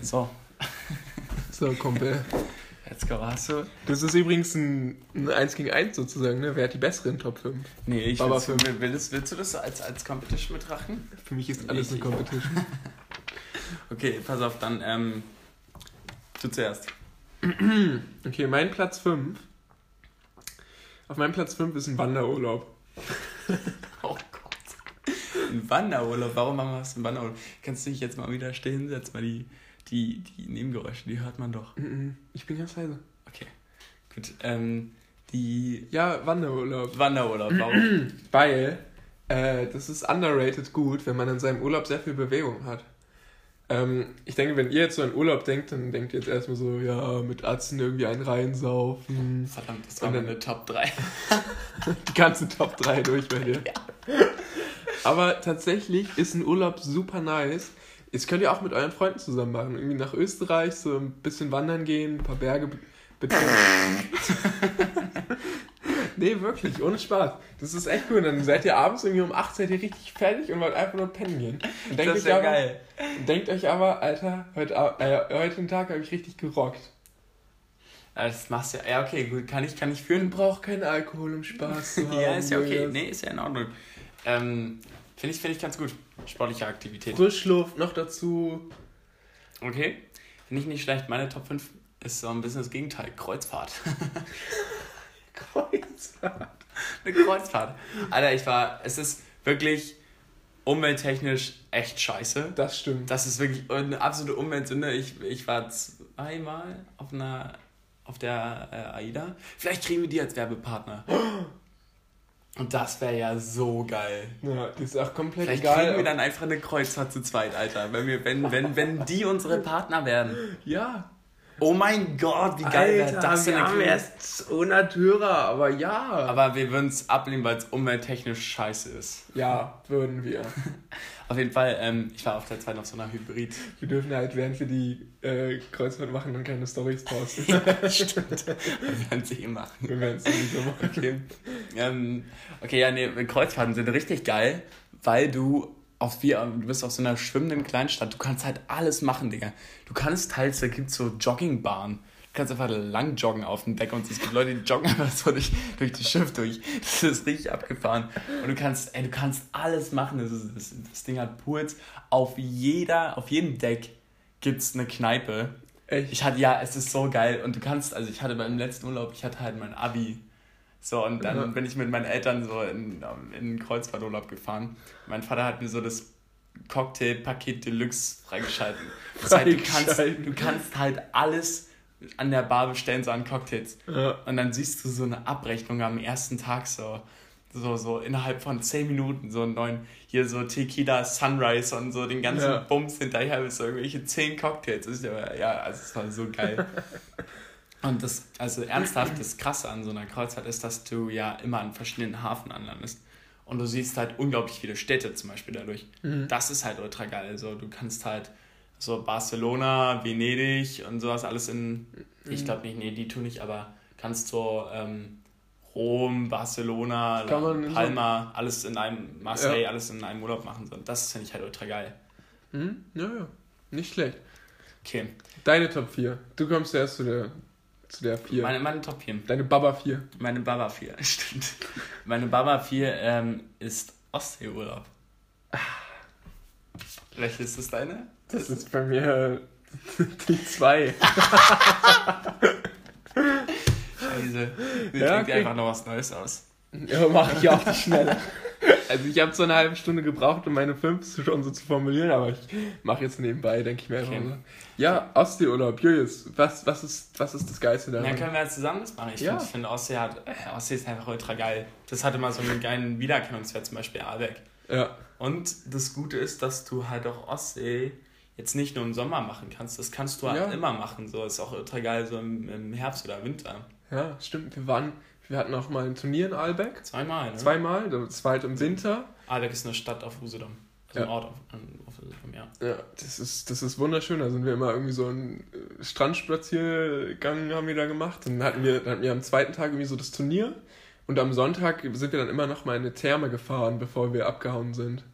So.
So, Kumpel.
Let's go, hast du?
Das ist übrigens ein, ein 1 gegen 1 sozusagen, ne? Wer hat die besseren Top 5?
Nee, ich Aber willst, will, willst, willst du das als, als Competition betrachten?
Für mich ist alles ich, eine Competition.
okay, pass auf, dann ähm, du zuerst.
okay, mein Platz 5. Auf meinem Platz 5 ist ein Wanderurlaub.
oh Gott. Ein Wanderurlaub? Warum machen wir das einen Wanderurlaub? Kannst du dich jetzt mal wieder stehen, setz mal die die, die Nebengeräusche, die hört man doch.
Ich bin ganz leise.
Okay, gut. Ähm, die.
Ja, Wanderurlaub.
Wanderurlaub, warum?
Weil Äh, das ist underrated gut, wenn man in seinem Urlaub sehr viel Bewegung hat. Ähm, ich denke, wenn ihr jetzt so an Urlaub denkt, dann denkt ihr jetzt erstmal so, ja, mit Atzen irgendwie einen reinsaufen.
Verdammt, das war
dann-
meine Top 3.
Die ganze Top 3 durch bei dir. Aber tatsächlich ist ein Urlaub super nice. Das könnt ihr auch mit euren Freunden zusammen machen. Irgendwie nach Österreich, so ein bisschen wandern gehen, ein paar Berge be- betreten. nee, wirklich, ohne Spaß. Das ist echt cool. Dann seid ihr abends irgendwie um 8 seid ihr richtig fertig und wollt einfach nur pennen gehen. Und denkt,
Das
euch
wäre
aber,
geil.
denkt euch aber, Alter, heute, äh, heute den Tag habe ich richtig gerockt.
Ja, Das machst du ja. Ja, okay, gut, kann ich, kann ich führen.
Braucht keinen Alkohol, um Spaß zu haben.
Ja, ist ja okay. Nee, ist ja in Ordnung. Ähm, Finde ich, find ich ganz gut. Sportliche Aktivität.
Frischluft noch dazu.
Okay. Finde ich nicht schlecht. Meine Top 5 ist so ein bisschen das Gegenteil. Kreuzfahrt.
Kreuzfahrt.
Eine Kreuzfahrt. Alter, ich war. Es ist wirklich umwelttechnisch echt scheiße.
Das stimmt.
Das ist wirklich eine absolute Umweltsünde. Ich, ich war zweimal auf einer auf der äh, AIDA. Vielleicht kriegen wir die als Werbepartner. Und das wäre ja so geil.
Ja, die ist auch komplett
Vielleicht
egal.
kriegen wir dann einfach eine Kreuzfahrt zu zweit, Alter. Wenn, wir, wenn, wenn, wenn die unsere Partner werden.
ja.
Oh mein Gott, wie geil wäre das denn?
wir erst 100 Hörer, aber ja.
Aber wir würden es ablehnen, weil es umwelttechnisch scheiße ist.
ja, würden wir.
Auf jeden Fall, ähm, ich war auf der zweiten auf so einer Hybrid.
Wir dürfen halt, während wir die äh, Kreuzfahrt machen, dann keine Stories posten.
Stimmt. Wir werden sie eh machen.
wir werden es sowieso machen.
Okay. Ähm, okay, ja, nee, Kreuzfahrten sind richtig geil, weil du auf wie, du bist auf so einer schwimmenden Kleinstadt. Du kannst halt alles machen, Digga. Du kannst teils, da gibt's so Joggingbahnen. Du kannst einfach lang joggen auf dem Deck und es gibt Leute, die joggen einfach so durch, durch das Schiff durch. Das ist richtig abgefahren. Und du kannst, ey, du kannst alles machen. Das, ist, das, das Ding hat Pools. Auf jeder, auf jedem Deck gibt's eine Kneipe.
Echt?
Ich hatte, ja, es ist so geil. Und du kannst, also ich hatte beim letzten Urlaub, ich hatte halt mein Abi. So, und dann
Ja.
bin ich mit meinen Eltern so in, in einen Kreuzfahrturlaub gefahren. Mein Vater hat mir so das Cocktailpaket Deluxe freigeschalten. Das heißt, du, kannst, du kannst halt alles an der Bar bestellen, so an Cocktails.
Ja.
Und dann siehst du so eine Abrechnung am ersten Tag so. So, so innerhalb von 10 Minuten so einen neuen, hier so Tequila Sunrise und so den ganzen
Ja.
Bums hinterher bis so irgendwelche 10 Cocktails. Ist ja, ja, also es war so geil. Und das, also ernsthaft, das Krasse an so einer Kreuzfahrt ist, dass du ja immer an verschiedenen Hafen anlandest. Und du siehst halt unglaublich viele Städte zum Beispiel dadurch. Das ist halt ultra geil. Also du kannst halt so Barcelona, Venedig und sowas alles in, ich glaube nicht, nee, die tun nicht, aber kannst so ähm, Rom, Barcelona,
in so-
Palma, alles in einem, Marseille, alles in einem Urlaub machen. So. Und das finde ich halt ultra geil.
Hm? Ja, ja. Nicht schlecht.
Okay,
Deine Top 4. Du kommst zuerst zu der, zu der 4.
meine, meine Top 4.
Deine Baba 4.
Meine Baba 4, stimmt. Meine Baba 4 ähm, ist Ostseeurlaub. Welche ist das deine?
Das ist bei mir die 2.
Scheiße. Mir
Ja, okay.
einfach noch was Neues aus.
Ja, mach ich auch nicht schneller. Also ich habe so eine halbe Stunde gebraucht, um meine 5 schon so zu formulieren, aber ich mache jetzt nebenbei, denke ich mir einfach
Okay.
so. Ja, Ostseeurlaub, Julius, was, was, ist, was ist das Geilste
Dann
daran?
können wir jetzt zusammen das machen. Ich
Ja.
finde find Ostsee, hat, äh, Ostsee ist einfach ultra geil. Das hatte mal so einen geilen Wiedererkennungswert, zum Beispiel Aarbeck.
Ja,
Und das Gute ist, dass du halt auch Ostsee jetzt nicht nur im Sommer machen kannst. Das kannst du halt
Ja.
immer machen. So ist auch ultra geil, so im, im Herbst oder Winter.
ja, stimmt. Wir waren, wir hatten auch mal ein Turnier in Aalbeck.
Zweimal, ne?
Zweimal, das war halt im Winter.
Aarbeck ist eine Stadt auf Usedom. Also ein
Ja.
Ort auf, auf Usedom, ja.
Ja, das ist, das ist wunderschön. Da sind wir immer irgendwie so einen äh, Strandspaziergang haben wir da gemacht. Dann hatten wir, dann hatten wir am zweiten Tag irgendwie so das Turnier. Und am Sonntag sind wir dann immer noch mal in eine Therme gefahren, bevor wir abgehauen sind.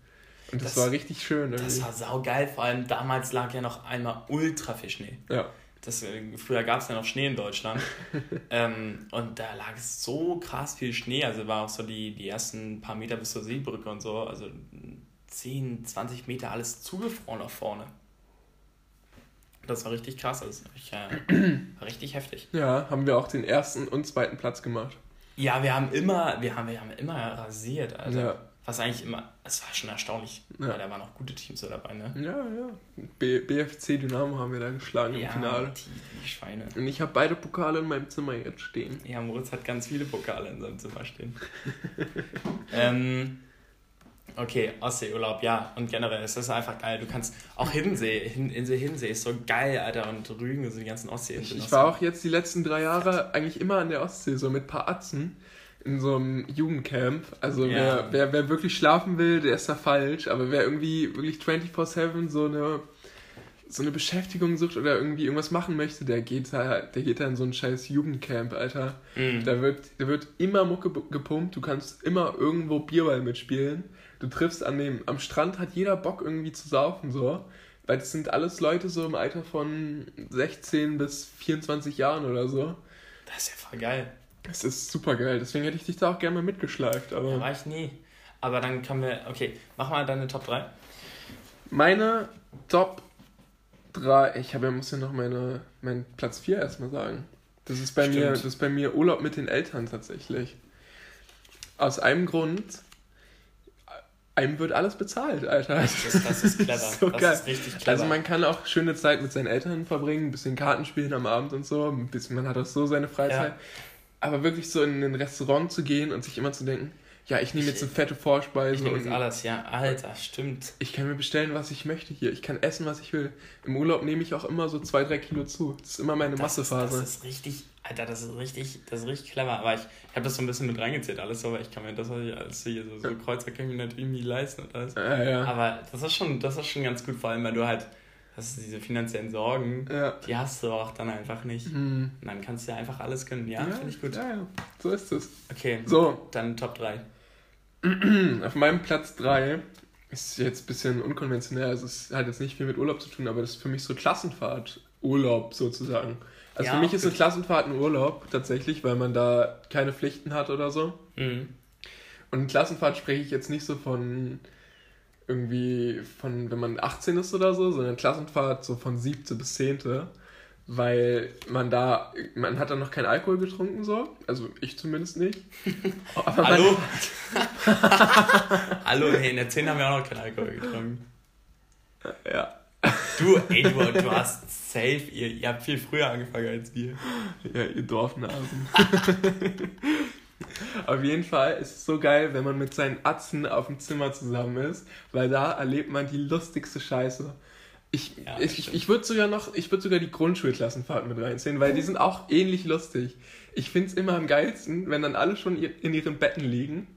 Und das,
Das-
war richtig schön.
Das
Irgendwie.
war saugeil, vor allem damals lag ja noch einmal ultra viel Schnee.
Ja,
Das, äh, früher gab es ja noch Schnee in Deutschland. ähm, und da lag so krass viel Schnee. Also war auch so die, die ersten paar Meter bis zur Seebrücke und so. Also 10, 20 Meter alles zugefroren nach vorne. Das war richtig krass. Also ich, äh, war richtig heftig.
ja, haben wir auch den ersten und zweiten Platz gemacht.
Ja, wir haben immer, wir haben, wir haben immer rasiert, Alter.
Ja.
Was eigentlich immer, es war schon erstaunlich,
Ja.
weil da waren auch gute Teams so dabei, ne?
Ja, ja. B BFC Dynamo haben wir da geschlagen im
Ja,
Finale.
die, die Schweine.
Und ich habe beide Pokale in meinem Zimmer jetzt stehen.
Ja, Moritz hat ganz viele Pokale in seinem Zimmer stehen. ähm, Okay, Ostseeurlaub, ja. Und generell ist das einfach geil. Du kannst auch Hiddensee, Hin Insel Hiddensee ist so geil, Alter. Und Rügen, so die ganzen Ostseeinseln.
Ich war auch jetzt die letzten drei Jahre eigentlich immer an der Ostsee, so mit ein paar Atzen in so einem Jugendcamp. Also
Ja.
wer, wer, wer wirklich schlafen will, der ist da falsch. Aber wer irgendwie wirklich 24-7 so eine, so eine Beschäftigung sucht oder irgendwie irgendwas machen möchte, der geht da, der geht da in so ein scheiß Jugendcamp, Alter.
Mhm.
Da wird, da wird immer Mucke gepumpt, du kannst immer irgendwo Bierball mitspielen. Du triffst an dem, am Strand hat jeder Bock irgendwie zu saufen, so. Weil das sind alles Leute so im Alter von 16 bis 24 Jahren oder so.
Das ist ja voll geil.
Es ist super geil, deswegen hätte ich dich da auch gerne mal mitgeschleift. Aber
war ich nie. Aber dann können wir. Okay, mach mal deine Top 3.
meine Top 3, ich habe ja, muss ja noch meine, meinen Platz 4 erstmal sagen. Das ist bei
Stimmt.
mir, das ist bei mir Urlaub mit den Eltern tatsächlich. Aus einem Grund, einem wird alles bezahlt, Alter.
Das, das ist clever.
so
das
geil.
ist richtig clever.
Also man kann auch schöne Zeit mit seinen Eltern verbringen, ein bisschen Karten spielen am Abend und so, ein bisschen, man hat auch so seine Freizeit.
Ja.
Aber wirklich so in ein Restaurant zu gehen und sich immer zu denken, ja, ich nehme jetzt eine fette Vorspeise
ich nehme jetzt alles, ja. Alter, stimmt.
ich kann mir bestellen, was ich möchte hier. Ich kann essen, was ich will. Im Urlaub nehme ich auch immer so zwei, drei Kilo zu. Das ist immer meine
Das
Massephase.
das ist richtig, Alter, das ist richtig, das ist richtig clever. Aber ich, ich habe das so ein bisschen mit reingezählt, alles so, weil ich kann mir das, was ich alles hier so, so Kreuzer kann ich mir natürlich nie leisten und alles.
ja, ja.
Aber das ist schon, das ist schon ganz gut, vor allem, weil du halt, das ist diese finanziellen Sorgen,
ja.
die hast du auch dann einfach nicht.
Hm.
Und dann kannst du ja einfach alles gönnen. Ja, finde ich gut.
Ja, ja. So ist es.
Okay,
So,
dann Top 3.
auf meinem Platz 3 ist jetzt ein bisschen unkonventionell. Also es hat jetzt nicht viel mit Urlaub zu tun, aber das ist für mich so Klassenfahrt. Urlaub sozusagen. Also
Ja,
für mich ist eine. Klassenfahrt ein Urlaub tatsächlich, weil man da keine Pflichten hat oder so.
Mhm.
Und Klassenfahrt spreche ich jetzt nicht so von irgendwie von, wenn man 18 ist oder so, sondern Klassenfahrt so von 7. bis 10. Weil man da, man hat da noch keinen Alkohol getrunken so, also ich zumindest nicht. Aber
Hallo? Hallo, hey, in der 10 haben wir auch noch keinen Alkohol getrunken.
Ja,
Du, ey, du, du hast safe, ihr, ihr habt viel früher angefangen als wir.
ja, ihr Dorfnasen. Auf jeden Fall ist es so geil, wenn man mit seinen Atzen auf dem Zimmer zusammen ist, weil da erlebt man die lustigste Scheiße. Ich,
Ja,
ich, ich,
stimmt.
ich würde sogar noch, ich würde sogar die Grundschulklassenfahrt mit reinziehen, weil die sind auch ähnlich lustig. Ich finde es immer am geilsten, wenn dann alle schon in ihren Betten liegen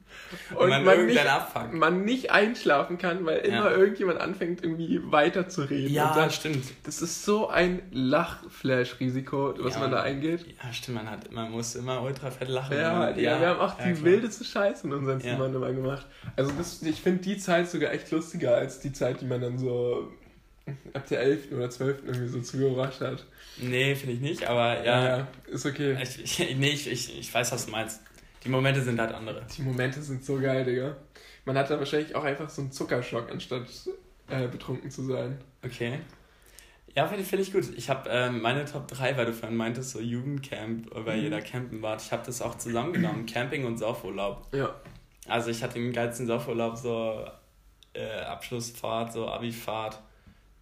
und
man
man,
irgendeinen
nicht,
abfuckt.
man nicht einschlafen kann, weil immer
Ja.
irgendjemand anfängt irgendwie weiter zu reden. und
Ja,
dann,
stimmt.
das ist so ein Lachflash-Risiko, was
Ja,
man da
und-
eingeht.
Ja, stimmt, man, hat, man muss immer ultra fett lachen.
Ja,
Und-
ja, wir haben auch die
ja, klar.
wildeste Scheiße in unseren
Ja.
Zimmern immer gemacht. Also das, ich finde die Zeit sogar echt lustiger als die Zeit, die man dann so ab der 11. oder 12. irgendwie so zugebracht hat.
Nee, finde ich nicht, aber ja.
ist okay.
Ich, ich, nee, ich, ich, ich weiß, was du meinst. Die Momente sind halt andere.
Die Momente sind so geil, Digga. Man hat da wahrscheinlich auch einfach so einen Zuckerschock, anstatt äh, betrunken zu sein.
Okay. Ja, finde find ich gut. Ich habe ähm, meine Top 3, weil du vorhin meintest, so Jugendcamp, weil
Mhm.
jeder campen war. Ich habe das auch zusammengenommen, Camping und Saufurlaub.
Ja.
Also ich hatte den geilsten Saufurlaub, so äh, Abschlussfahrt, so Abifahrt,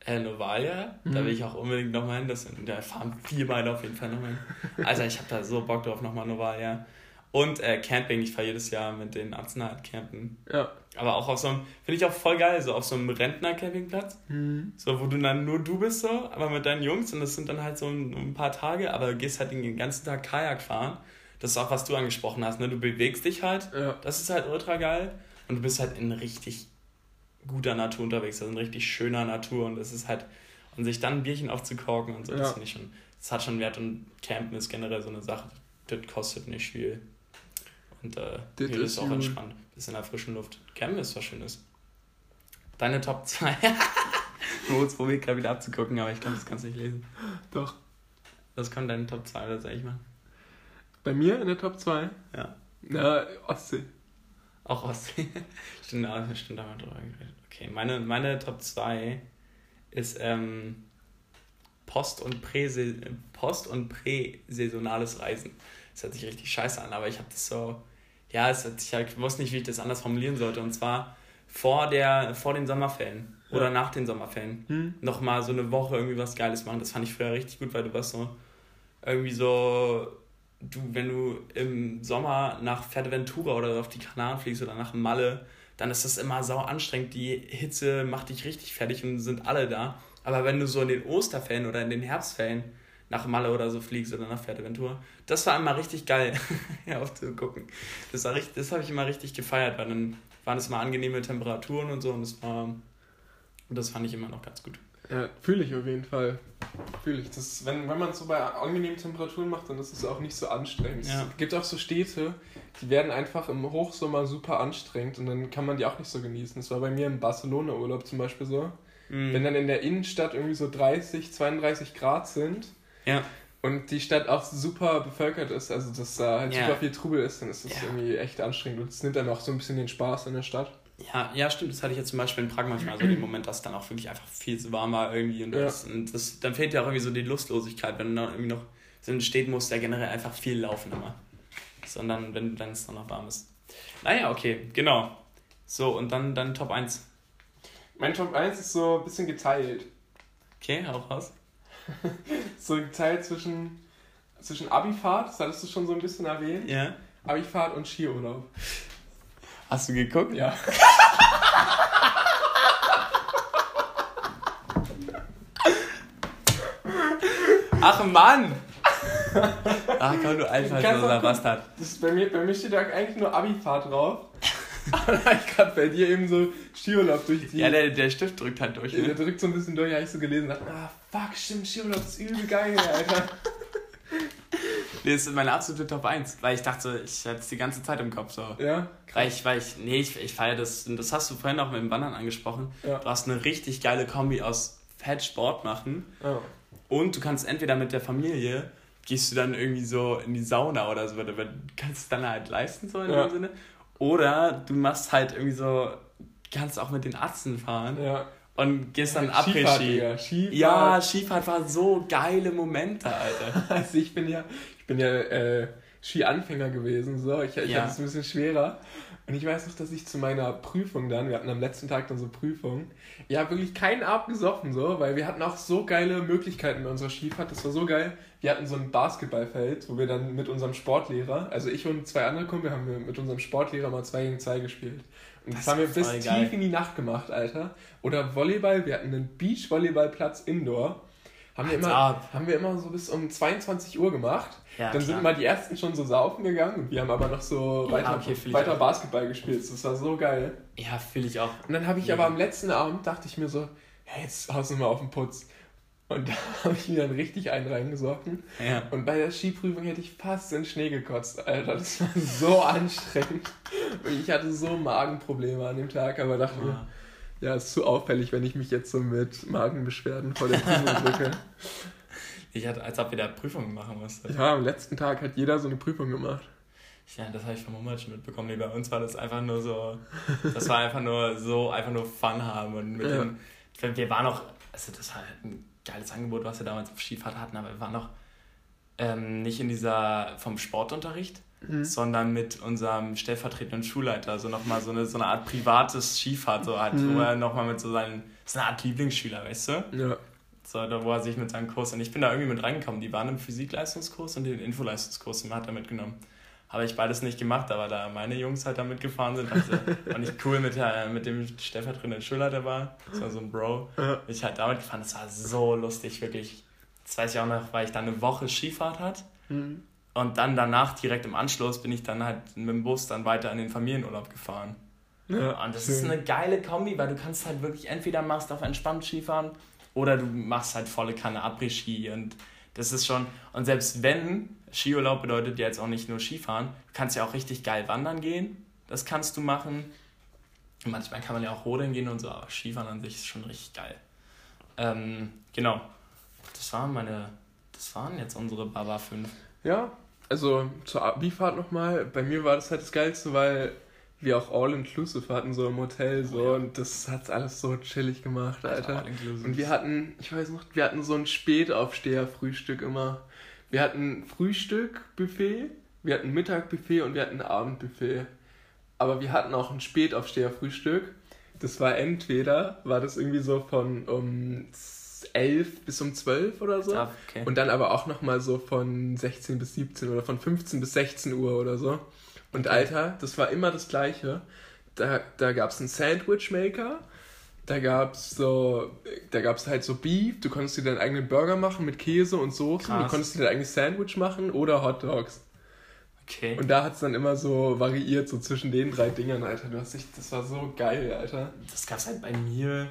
äh, Novalia. Da
Mhm.
will ich auch unbedingt nochmal hin. Das, da fahren vier Beine auf jeden Fall nochmal hin. Also ich habe da so Bock drauf, nochmal Novalia. Und äh, Camping, ich fahre jedes Jahr mit den Atzen halt campen.
Ja.
Aber auch auf so einem, finde ich auch voll geil, so auf so einem Rentner-Campingplatz.
Mhm.
So, wo du dann nur du bist, so, aber mit deinen Jungs und das sind dann halt so ein, ein paar Tage, aber du gehst halt den ganzen Tag Kajak fahren. Das ist auch, was du angesprochen hast, ne? Du bewegst dich halt,
Ja.
das ist halt ultra geil und du bist halt in richtig guter Natur unterwegs, also in richtig schöner Natur und das ist halt, und sich dann ein Bierchen aufzukorken und so, das
Ja.
finde ich schon, das hat schon Wert und Campen ist generell so eine Sache, das kostet nicht viel. Und äh,
Das
hier
ist
ist auch entspannt, bisschen in der frischen Luft. Campen ist was Schönes. Deine Top 2. Moritz probiert gerade wieder abzugucken, aber ich glaube, das kannst du nicht lesen.
Doch.
Das kommt deine Top 2 oder soll ich mal?
Bei mir in der Top 2?
Ja.
Na, Ostsee.
Auch Ostsee. stimmt, da stimmt, da haben wir drüber geredet. Okay, meine, meine Top 2 ist ähm, Post- und Prä- Post- und Prä-saisonales Reisen. Das hört sich richtig scheiße an, aber ich habe das so, ja, es hat, ich halt- wusste nicht, wie ich das anders formulieren sollte. Und zwar vor, der, vor den Sommerferien oder
Ja.
nach den Sommerferien.
Hm?
nochmal so eine Woche irgendwie was Geiles machen. Das fand ich früher richtig gut, weil du warst so irgendwie so, du, wenn du im Sommer nach Fuerteventura oder auf die Kanaren fliegst oder nach Malle, dann ist das immer sau anstrengend. Die Hitze macht dich richtig fertig und sind alle da. Aber wenn du so in den Osterferien oder in den Herbstferien nach Malle oder so fliegst oder nach Fuerteventura, das war immer richtig geil, ja, aufzugucken. Das, war richtig, das habe ich immer richtig gefeiert, weil dann waren es mal angenehme Temperaturen und so und das war, das fand ich immer noch ganz gut.
Ja, fühle ich auf jeden Fall. Fühle ich. Das, wenn wenn man es so bei angenehmen Temperaturen macht, dann ist es auch nicht so anstrengend.
Ja.
Es gibt auch so Städte, die werden einfach im Hochsommer super anstrengend und dann kann man die auch nicht so genießen. Das war bei mir im Barcelona-Urlaub zum Beispiel so.
Mhm.
Wenn dann in der Innenstadt irgendwie so 30, 32 Grad sind
Ja,
und die Stadt auch super bevölkert ist, also dass da halt
Ja.
super viel Trubel ist, dann ist das
Ja.
irgendwie echt anstrengend und es nimmt dann auch so ein bisschen den Spaß in der Stadt.
Ja, ja, stimmt. Das hatte ich jetzt zum Beispiel in Prag manchmal so den Moment, dass dann auch wirklich einfach viel zu warm war irgendwie. Und,
Ja.
das, und das, dann fehlt dir auch irgendwie so die Lustlosigkeit, wenn du dann irgendwie noch so in Städten musst, ja generell einfach viel laufen immer. Sondern wenn es dann noch warm ist. Naja, okay, genau. So, und dann, dann Top 1.
Mein Top 1 ist so ein bisschen geteilt.
Okay, hau raus.
So geteilt zwischen, zwischen Abifahrt, das hattest du schon so ein bisschen erwähnt,
Ja.
Abifahrt und Skiurlaub.
Hast du geguckt?
Ja.
Ach Mann! Ach komm, du
gucken.
Bastard.
Das bei, mir, bei mir steht da eigentlich nur Abifahrt drauf. Aber ich gerade bei dir eben so Skiurlaub durch die.
Ja, der, der Stift drückt halt durch.
der
Ne?
drückt so ein bisschen durch, habe ich so gelesen und dachte, ah fuck, stimmt, Skiurlaub ist übel geil, Alter.
Das ist meine absolute Top 1, weil ich dachte, ich hatte es die ganze Zeit im Kopf so.
Ja,
Weil ich, weil ich, nee, ich, ich feiere das, und das hast du vorhin auch mit dem Wandern angesprochen.
Ja.
Du hast eine richtig geile Kombi aus Fett Sport machen
ja.
und du kannst entweder mit der Familie, gehst du dann irgendwie so in die Sauna oder so, oder du kannst es dann halt leisten, so in
Ja.
dem Sinne. Oder du machst halt irgendwie so, kannst auch mit den Atzen fahren
ja.
und gehst dann.
Digga, Skifahrt.
Ja, Skifahrt war so geile Momente, Alter.
Also ich bin ja, ich bin ja äh, Skianfänger gewesen, so. Ich, ich
Ja.
hatte es ein bisschen schwerer. Und ich weiß noch, dass ich zu meiner Prüfung dann, wir hatten am letzten Tag dann so Prüfung, ja, wirklich keinen Abend gesoffen, so, weil wir hatten auch so geile Möglichkeiten mit unserer Skifahrt. Das war so geil. Wir hatten so ein Basketballfeld, wo wir dann mit unserem Sportlehrer, also ich und zwei andere Kumpel, haben wir mit unserem Sportlehrer mal 2 gegen 2 gespielt. Und das,
Das
haben wir bis tief
geil.
in die Nacht gemacht, Alter. Oder Volleyball, wir hatten einen Beachvolleyballplatz indoor. Haben wir, immer,
ab.
haben wir immer so bis um 22 Uhr gemacht.
Ja,
dann
klar.
sind mal die ersten schon so saufen gegangen und wir haben aber noch so
Ja,
weiter,
okay, fühl ich
weiter. Basketball gespielt. Das war so geil.
Ja, fühle ich auch.
Und dann habe ich
Ja.
aber am letzten Abend, dachte ich mir so, ja, jetzt haust du mal auf den Putz. Und da habe ich mir dann richtig einen reingesoffen.
Ja.
Und bei der Skiprüfung hätte ich fast in den Schnee gekotzt, Alter. Das war so anstrengend. Und ich hatte so Magenprobleme an dem Tag, aber dachte mir, ja, ist zu auffällig, wenn ich mich jetzt so mit Magenbeschwerden vor der Prüfung drücke.
Ich hatte, als ob wir da Prüfungen machen mussten.
Ja, am letzten Tag hat jeder so eine Prüfung gemacht.
Ja, das habe ich von Mama schon mitbekommen. Nee, bei uns war das einfach nur so, das war einfach nur so, einfach nur Fun haben. Und mit
Ja.
den, wir waren noch, also das war halt ein geiles Angebot, was wir damals auf Skifahrt hatten, aber wir waren noch ähm, nicht in dieser, vom Sportunterricht,
Mhm.
sondern mit unserem stellvertretenden Schulleiter, also nochmal so eine, so eine Art privates Skifahrt, so halt,
Mhm.
wo er nochmal mit so seinen, ist eine Art Lieblingsschüler, weißt du?
Ja.
So, da wo er sich mit seinem Kurs, und ich bin da irgendwie mit reingekommen, die waren im Physikleistungskurs und den Infoleistungskurs, den hat er mitgenommen. Habe ich beides nicht gemacht, aber da meine Jungs halt da mitgefahren sind, also fand ich cool mit, der, mit dem stellvertretenden Schulleiter war, das war so ein Bro. Bin Ich halt damit gefahren, das war so lustig, wirklich. Das weiß ich auch noch, weil ich dann eine Woche Skifahrt hatte.
Mhm.
Und dann danach, direkt im Anschluss, bin ich dann halt mit dem Bus dann weiter in den Familienurlaub gefahren.
Ja,
Und das
schön.
ist eine geile Kombi, weil du kannst halt wirklich entweder machst auf entspannt Skifahren oder du machst halt volle Kanne Après-Ski und das ist schon, und selbst wenn, Skiurlaub bedeutet ja jetzt auch nicht nur Skifahren, du kannst ja auch richtig geil wandern gehen, das kannst du machen. Manchmal kann man ja auch rodeln gehen und so, aber Skifahren an sich ist schon richtig geil. Ähm, genau, das waren meine, das waren jetzt unsere Baba 5.
Ja, also zur Abifahrt nochmal. Bei mir war das halt das Geilste, weil wir auch All-Inclusive hatten, so im Hotel, so. Und das hat alles so chillig gemacht, Alter. Und wir hatten, ich weiß noch, wir hatten so ein Spätaufsteher-Frühstück immer. Wir hatten Frühstück-Buffet, wir hatten Mittag-Buffet und wir hatten Abend-Buffet. Aber wir hatten auch ein Spätaufsteher-Frühstück. Das war entweder, war das irgendwie so von um 11 bis um 12 oder so.
Ja, okay.
Und dann aber auch nochmal so von 16 bis 17 oder von 15 bis 16 Uhr oder so. Und Alter, das war immer das Gleiche. da, da gab es einen Sandwich-Maker. Da gab's so, da gab's halt so Beef, du konntest dir deinen eigenen Burger machen mit Käse und Soßen,
Krass.
du konntest dir dein eigenes Sandwich machen oder Hot Dogs.
Okay.
Und da hat's dann immer so variiert, so zwischen den drei Dingern, Alter. Du hast dich, das war so geil, Alter.
das gab's halt bei mir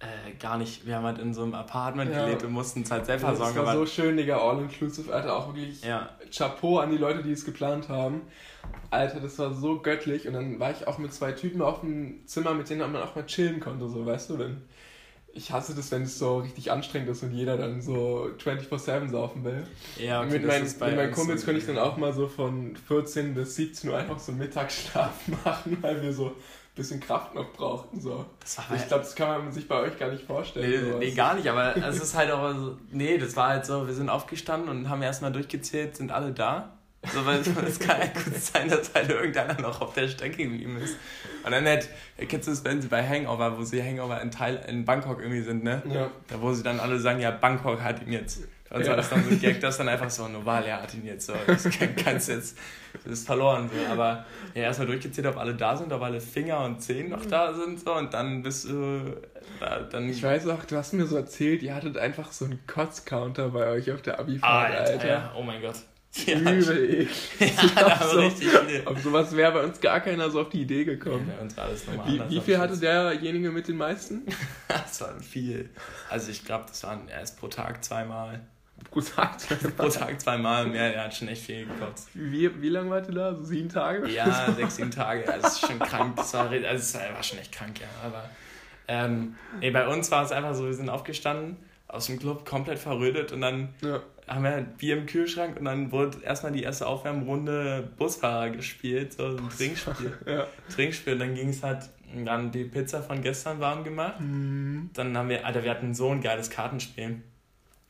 äh, gar nicht. Wir haben halt in so einem Apartment
Ja.
gelebt und mussten es halt selber
Das
sorgen.
war
aber
so schön, Digga, all-inclusive, Alter, auch wirklich
ja,
Chapeau an die Leute, die es geplant haben. Alter, das war so göttlich. Und dann war ich auch mit zwei Typen auf dem Zimmer, mit denen man auch mal chillen konnte, so, weißt du, denn ich hasse das, wenn es so richtig anstrengend ist und jeder dann so 24-7 saufen will.
ja okay,
mit,
das bei
mit meinen Kumpels
so
könnte ich dann auch mal so von 14 bis 17 Uhr einfach so Mittagsschlaf machen, weil wir so bisschen Kraft noch brauchten. So. Ich
halt-
glaube, das kann man sich bei euch gar nicht vorstellen.
Nee, nee, gar nicht, aber es ist halt auch so, nee, das war halt so, wir sind aufgestanden und haben erstmal durchgezählt, sind alle da. So, weil es kann ja gut sein, dass halt irgendeiner noch auf der Strecke geblieben ist. Und dann halt, kennst du das, wenn sie bei Hangover, wo sie Hangover in, Teil, in Bangkok irgendwie sind, ne?
Ja.
Da wo sie dann alle sagen, ja, Bangkok hat ihn jetzt. Und so
Ja.
ist dann so ein Gag, das dann einfach so, Novalia hat ihn jetzt. So, das kann, kannst jetzt, ist verloren. So. Aber ja, erstmal durchgezählt, ob alle da sind, ob alle Finger und Zehen noch da sind. So, und dann bist du, da, dann
Ich weiß auch, du hast mir so erzählt, ihr hattet einfach so einen Kotz-Counter bei euch auf der Abi-Fahrt,
Alter,
Alter.
Ja, oh mein Gott. Ja,
Übel eklig.
ja
so,
richtig viele.
auf sowas wäre bei uns gar keiner so auf die Idee
Ja,
gekommen.
bei uns alles nochmal
Wie, wie viel
ich
hatte derjenige mit den meisten?
Das war viel. Also ich glaube, das waren erst pro Tag zweimal.
Gesagt.
Pro Tag zweimal mehr, der hat schon echt viel gekotzt.
Wie, wie lange wart ihr da? So sieben Tage?
Ja, sechs, sieben Tage. Also das ist schon krank. Das war, also es war schon echt krank, ja. Aber ähm, nee, bei uns war es einfach so, wir sind aufgestanden aus dem Club, komplett verrödet und dann
Ja.
haben wir halt Bier im Kühlschrank und dann wurde erstmal die erste Aufwärmrunde Busfahrer gespielt, so ein Trinkspiel.
ja.
Trinkspiel. Und dann ging es halt, dann die Pizza von gestern warm gemacht. Dann haben wir, Alter, wir hatten so ein geiles Kartenspiel.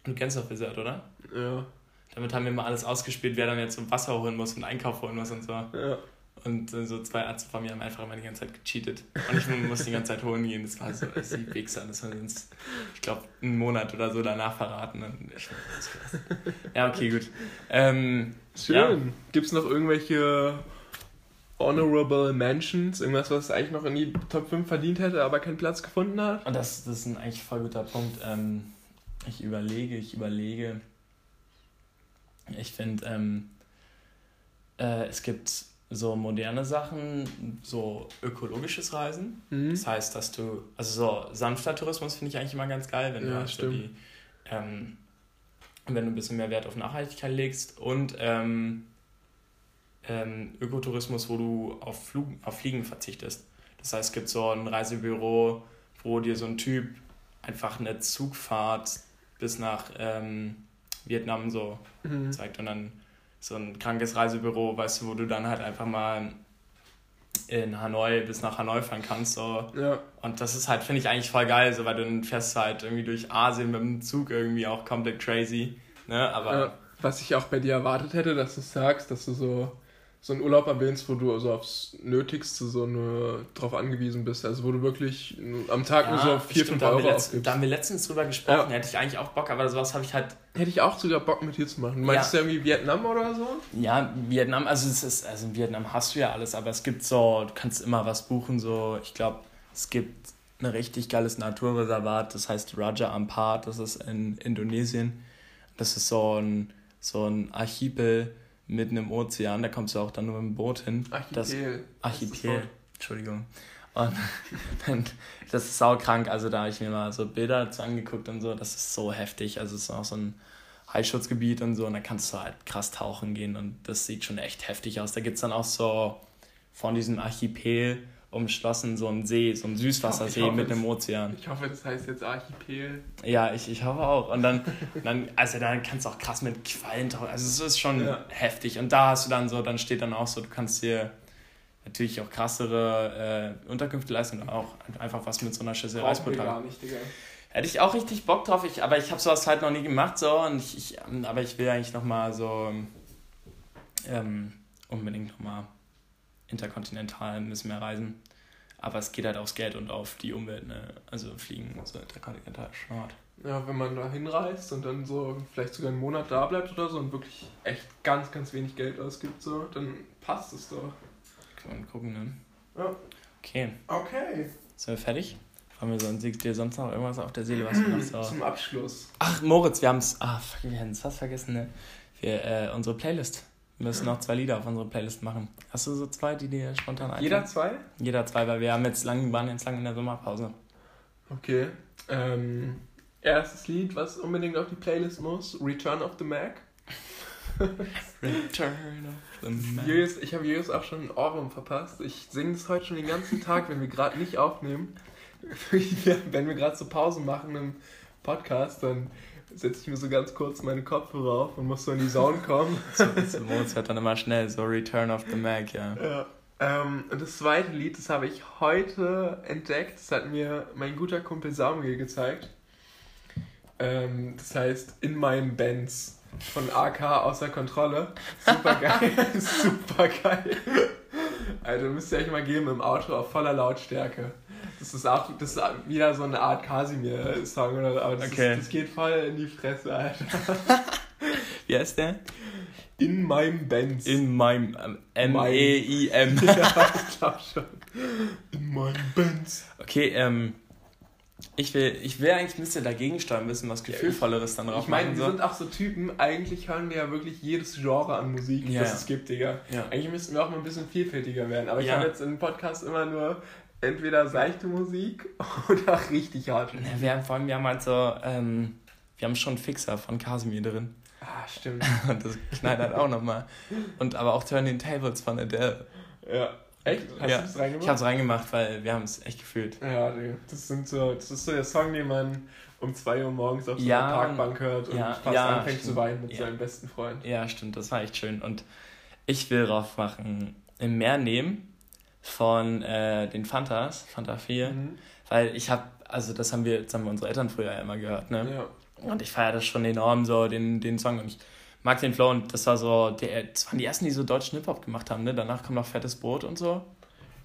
Du kennst doch Wizard, oder?
Ja.
Damit haben wir mal alles ausgespielt, wer dann jetzt so Wasser holen muss und Einkauf holen muss und so.
Ja.
Und so zwei Ärzte von mir haben einfach immer die ganze Zeit gecheatet. Und ich musste die ganze Zeit holen gehen. Das war so, das die Wichser. Das haben sie uns, ich glaube, einen Monat oder so danach verraten. Und ich, ja, okay, gut. Ähm,
Schön.
Ja.
Gibt's noch irgendwelche Honorable Mentions? Irgendwas, was eigentlich noch in die Top 5 verdient hätte, aber keinen Platz gefunden hat?
Und das, das ist ein eigentlich voll guter Punkt. Ähm, ich überlege, ich überlege. Ich finde, ähm, äh, es gibt so moderne Sachen, so ökologisches Reisen.
Mhm.
Das heißt, dass du, also so sanfter Tourismus finde ich eigentlich immer ganz geil, wenn du
Ja,
halt so
stimmt.
die, ähm, wenn du ein bisschen mehr Wert auf Nachhaltigkeit legst und ähm, ähm, Ökotourismus, wo du auf, Flug, auf Fliegen verzichtest. Das heißt, es gibt so ein Reisebüro, wo dir so ein Typ einfach eine Zugfahrt bis nach ähm, Vietnam so
Mhm.
zeigt und dann so ein krankes Reisebüro, weißt du, wo du dann halt einfach mal in Hanoi bis nach Hanoi fahren kannst. So.
Ja.
Und das ist halt, finde ich eigentlich voll geil, so, weil du dann fährst halt irgendwie durch Asien mit dem Zug irgendwie auch komplett crazy. Ne? Aber
Ja, was ich auch bei dir erwartet hätte, dass du sagst, dass du so, so einen Urlaub erwähnst, wo du so aufs Nötigste so nur drauf angewiesen bist. Also wo du wirklich am Tag nur so 4, 5
da, haben
Euro
wir letzt,
ausgibst.
da haben wir letztens drüber gesprochen,
Ja.
hätte ich eigentlich auch Bock, aber sowas habe ich halt
Hätte ich auch sogar Bock mit dir zu machen. Meinst du irgendwie Vietnam oder so?
Ja, Vietnam, also es ist, also in Vietnam hast du ja alles, aber es gibt so, du kannst immer was buchen, so, ich glaube, es gibt ein richtig geiles Naturreservat, das heißt Raja Ampat, das ist in Indonesien. Das ist so ein, so ein Archipel mitten im Ozean, da kommst du auch dann nur mit dem Boot hin. Das,
Archipel.
Archipel, Entschuldigung. Und das ist saukrank, also da habe ich mir mal so Bilder dazu angeguckt und so, das ist so heftig, also es ist auch so ein Heilschutzgebiet und so und da kannst du halt krass tauchen gehen und das sieht schon echt heftig aus. Da gibt es dann auch so von diesem Archipel umschlossen so ein See, so ein Süßwassersee
hoffe, das-
im Ozean.
Ich hoffe, das heißt jetzt Archipel.
Ja, ich, ich hoffe auch. Und dann, dann, also dann kannst du auch krass mit Quallen tauchen. Also es ist schon
Ja.
heftig. Und da hast du dann so, dann steht dann auch so, du kannst dir natürlich auch krassere äh, Unterkünfte leisten und auch einfach was mit so einer Schüssel
Brauchen wir
Reisbrot
gar nicht, Digga.
Hätte ich auch richtig Bock drauf, ich, aber ich habe sowas halt noch nie gemacht, so, und ich, ich, ähm, aber ich will eigentlich nochmal so ähm, unbedingt nochmal interkontinental bisschen mehr reisen. Aber es geht halt aufs Geld und auf die Umwelt, ne? Also fliegen so interkontinental hart.
Ja, wenn man da hinreist und dann so vielleicht sogar einen Monat da bleibt oder so und wirklich echt ganz, ganz wenig Geld ausgibt, so, dann passt es doch.
Kann man gucken, ne?
Ja.
Okay.
Okay.
Sind wir fertig? Haben wir sonst, dir sonst noch irgendwas auf der Seele, was wir noch so.
Zum Abschluss.
Ach, Moritz, wir haben's. Ah, fuck, wir haben es fast vergessen, ne? Wir, äh, unsere Playlist. Wir müssen noch zwei Lieder auf unsere Playlist machen. Hast du so zwei, die dir spontan einfallen?
Jeder zwei?
Jeder zwei, weil wir haben jetzt lang, waren jetzt lang in der Sommerpause.
Okay. Ähm, erstes Lied, was unbedingt auf die Playlist muss: Return of the Mac.
Return of the Man.
Julius, ich habe Julius auch schon ein Ohrwurm verpasst. Ich singe das heute schon den ganzen Tag, wenn wir gerade nicht aufnehmen. wenn wir gerade so Pause machen im Podcast, dann setze ich mir so ganz kurz meine Kopfhörer auf und muss so in die Zone kommen.
So, so, Moritz hört dann immer schnell so Return of the Mac, ja.
Ja. Ähm, und das zweite Lied, das habe ich heute entdeckt. Das hat mir mein guter Kumpel Samuel gezeigt. Ähm, das heißt In meinem Benz von AK außer Kontrolle. Super geil. Super geil. Also müsst ihr euch mal geben im Auto auf voller Lautstärke. Das ist auch das ist wieder so eine Art Kasimir-Song oder aber das,
Okay.
ist, das geht voll in die Fresse, Alter.
Wie heißt der?
In meinem Benz.
In meinem ähm, M-E-I-M.
ja, ich glaub schon. In meinem Benz.
Okay, ähm, ich will, ich will eigentlich ein bisschen dagegen steuern, ein bisschen was Gefühlvolleres dann drauf
Ich meine, wir
So.
sind auch so Typen, eigentlich hören wir ja wirklich jedes Genre an Musik,
Ja,
das es gibt, Digga.
Ja.
Eigentlich müssten wir auch mal ein bisschen vielfältiger werden. Aber ich
Ja.
habe jetzt im Podcast immer nur entweder seichte Musik oder richtig harte Musik.
Ja, wir haben vor allem, wir haben halt so, ähm, wir haben schon Fixer von Casimir drin.
Ah, stimmt.
Und das knallt halt auch nochmal. Und aber auch Turning Tables von Adele.
ja. Echt? Hast
Ja.
du das reingemacht?
Ich hab's reingemacht, weil wir haben es echt gefühlt.
Ja. Das, sind so, das ist so der Song, den man um 2 Uhr morgens auf so
Ja,
einer Parkbank hört und
ja,
fast
ja,
anfängt zu
stimmt.
weinen mit seinem besten Freund.
Ja, stimmt, das war echt schön. Und ich will drauf machen, im Meer nehmen von äh, den Fantas, Fanta 4.
Mhm.
Weil ich hab, also das haben wir, das haben wir unsere Eltern früher ja immer gehört, ne?
Ja.
Und ich feiere das schon enorm, so den, den Song. Und ich mag den Flow und das war so, der, das waren die ersten, die so deutschen Hip-Hop gemacht haben, ne? Danach kommt noch Fettes Brot und so.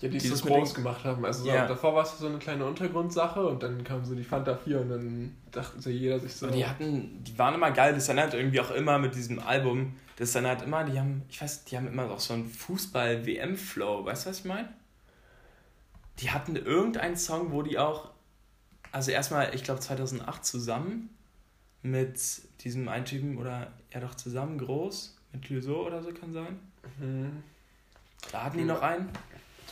Ja, die es so groß gemacht haben. Also so,
Ja.
davor war es so eine kleine Untergrundsache und dann kam so die Fanta 4 und dann dachten so jeder sich so.
Und die hatten, die waren immer geil, das dann halt irgendwie auch immer mit diesem Album, das dann halt immer, die haben, ich weiß, die haben immer auch so einen Fußball-WM-Flow, weißt du, was ich meine? Die hatten irgendeinen Song, wo die auch, also erstmal, ich glaube 2008 zusammen mit diesem einen Typen oder ja doch zusammen groß, mit Clouseau oder so kann sein.
Mhm.
Da hatten die noch einen.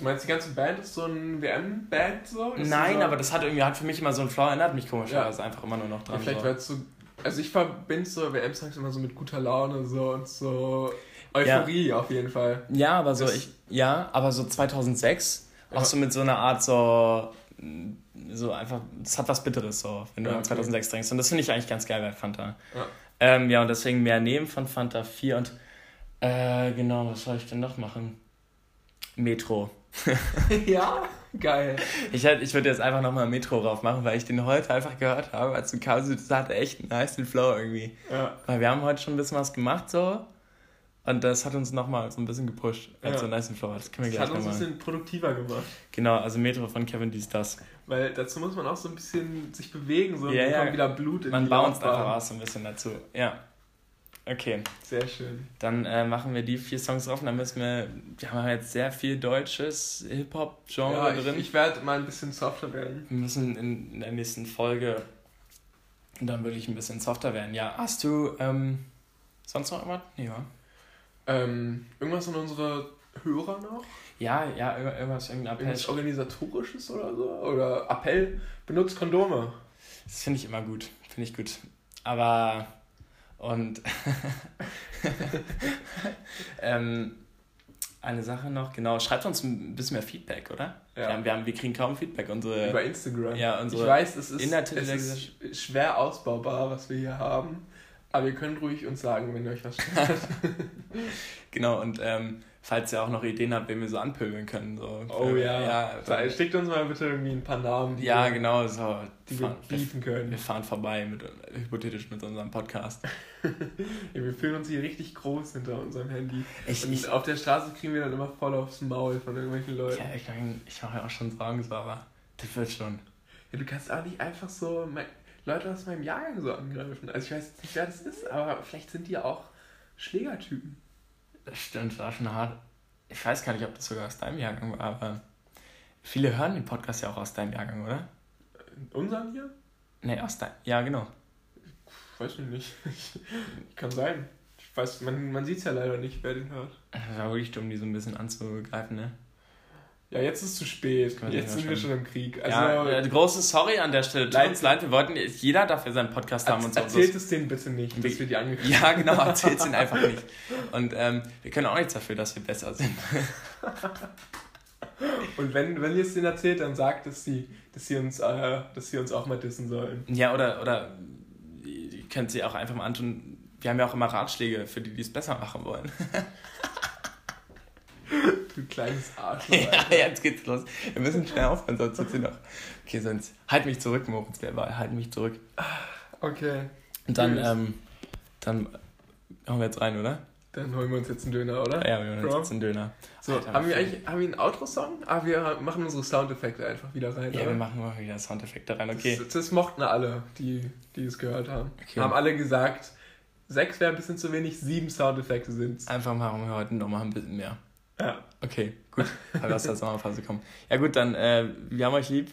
Du meinst, die ganze Band ist so ein WM-Band so? Ist
Nein,
so,
aber das hat irgendwie, hat für mich immer so einen Flow, erinnert mich komischerweise
Ja.
einfach immer nur noch
Ja,
dran.
vielleicht
so.
weil es so. Also ich verbinde so WM-Songs immer so mit guter Laune so und so Euphorie auf jeden Fall.
Ja, aber so
Das-
ich ja, aber so 2006
Ja.
auch so mit so einer Art so so einfach es hat was bitteres so, wenn du
Ja, okay.
2006 denkst und das finde ich eigentlich ganz geil bei Fanta.
Ja.
Ähm, ja, und deswegen mehr nehmen von Fanta 4 und äh, genau, was soll ich denn noch machen? Metro.
ja, geil.
Ich, hätt- ich würde jetzt einfach nochmal Metro drauf machen, weil ich den heute einfach gehört habe, als du kamst, das hatte echt einen nice Flow irgendwie.
Ja.
Weil wir haben heute schon ein bisschen was gemacht so und das hat uns nochmal so ein bisschen gepusht, als
Ja.
so einen nice Flow hat. Das können wir
Das
gleich
hat uns ein bisschen produktiver gemacht.
Genau, also Metro von Kevin dies das.
Weil dazu muss man auch so ein bisschen sich bewegen, so dann
ja.
kommt wieder Blut in
Man
die
bounced
Laufbahn.
einfach auch so ein bisschen dazu. Ja. Okay,
Sehr schön.
dann äh, machen wir die vier Songs drauf. und Dann müssen wir, wir haben jetzt sehr viel deutsches Hip-Hop-Genre
Ja, ich,
drin.
ich werde mal ein bisschen softer werden.
wir müssen in, in der nächsten Folge dann wirklich ein bisschen softer werden. Ja, hast du ähm, sonst noch irgendwas? Nee, wa?
Ähm, irgendwas an unsere Hörer noch?
Ja, ja, irgend- irgendwas, irgendein Appell.
Irgendwas Organisatorisches oder so? Oder Appell, benutzt Kondome.
Das finde ich immer gut. Finde ich gut. Aber, und, ähm, eine Sache noch, genau, schreibt uns ein bisschen mehr Feedback, oder?
Ja.
Wir, haben, wir, haben, wir kriegen kaum Feedback. Unsere,
Über Instagram.
ja, unsere
ich weiß, es ist,
Inhalte
es ist schwer ausbaubar, was wir hier haben. Aber ihr könnt ruhig uns sagen, wenn ihr euch was stört.
Genau, und ähm, falls ihr auch noch Ideen habt, wen wir so anpöbeln können. So,
Oh
für-
ja.
Ja,
Da, schickt uns mal bitte irgendwie ein paar Namen, die,
ja
wir,
genau, so.
die wir
fahren,
beefen
wir
können.
fahren vorbei, mit, hypothetisch mit unserem Podcast.
Ja, wir fühlen uns hier richtig groß hinter unserem Handy.
Ich,
Und
ich,
auf der Straße kriegen wir dann immer voll aufs Maul von irgendwelchen Leuten.
ja, ich, ich mache ja auch schon Sorgen, so, aber das wird schon.
Ja, du kannst auch nicht einfach so Leute aus meinem Jahrgang so angreifen. Also ich weiß nicht, wer das ist, aber vielleicht sind die auch Schlägertypen.
Das stimmt, war schon hart. Ich weiß gar nicht, ob das sogar aus deinem Jahrgang war, aber Viele hören den Podcast ja auch aus deinem Jahrgang, oder?
Unseren hier?
Nee, aus deinem. Ja, genau.
Weiß ich nicht. Kann sein. Ich weiß, man, man sieht es ja leider nicht, wer den hört.
Das war wirklich dumm, die so ein bisschen anzugreifen, ne?
Ja, jetzt ist es zu spät. Jetzt sind wir schon im Krieg. Also,
ja, äh, große Sorry an der Stelle. Tut
Leid-
uns leid, wir wollten, jeder darf ja seinen Podcast haben und so.
erzählt es denen bitte nicht, dass wir die angekriegt
Ja, genau, erzählt es ihnen einfach nicht. Und ähm, wir können auch nichts dafür, dass wir besser sind.
Und wenn, wenn ihr es denen erzählt, dann sagt, dass sie, dass sie, uns, äh, dass sie uns auch mal dissen sollen.
Ja, oder, oder ihr könnt sie auch einfach mal antun. Wir haben ja auch immer Ratschläge für die, die es besser machen wollen.
Du kleines Arschloch.
ja, jetzt geht's los. Wir müssen schnell aufhören, sonst wird sie noch. Okay, sonst. Halt mich zurück, Moritz, wer war? Halt mich zurück.
Okay,
Und dann,
Tschüss.
ähm, dann hauen wir jetzt rein, oder?
dann holen wir uns jetzt einen Döner, oder?
Ja, wir haben
Bro.
jetzt einen Döner.
So,
Alter,
haben wir eigentlich haben wir einen Outro-Song? Ah, wir machen unsere Soundeffekte einfach wieder rein.
Ja,
oder?
wir machen mal wieder Soundeffekte rein, okay.
Das, das mochten alle, die, die es gehört haben.
Okay.
Haben alle gesagt, sechs wäre ein bisschen zu wenig, sieben Soundeffekte sind
Einfach machen wir heute nochmal ein bisschen mehr.
Ja.
Okay, gut. Wir aus der Sommerphase kommen. Ja gut, dann, äh, wir haben euch lieb.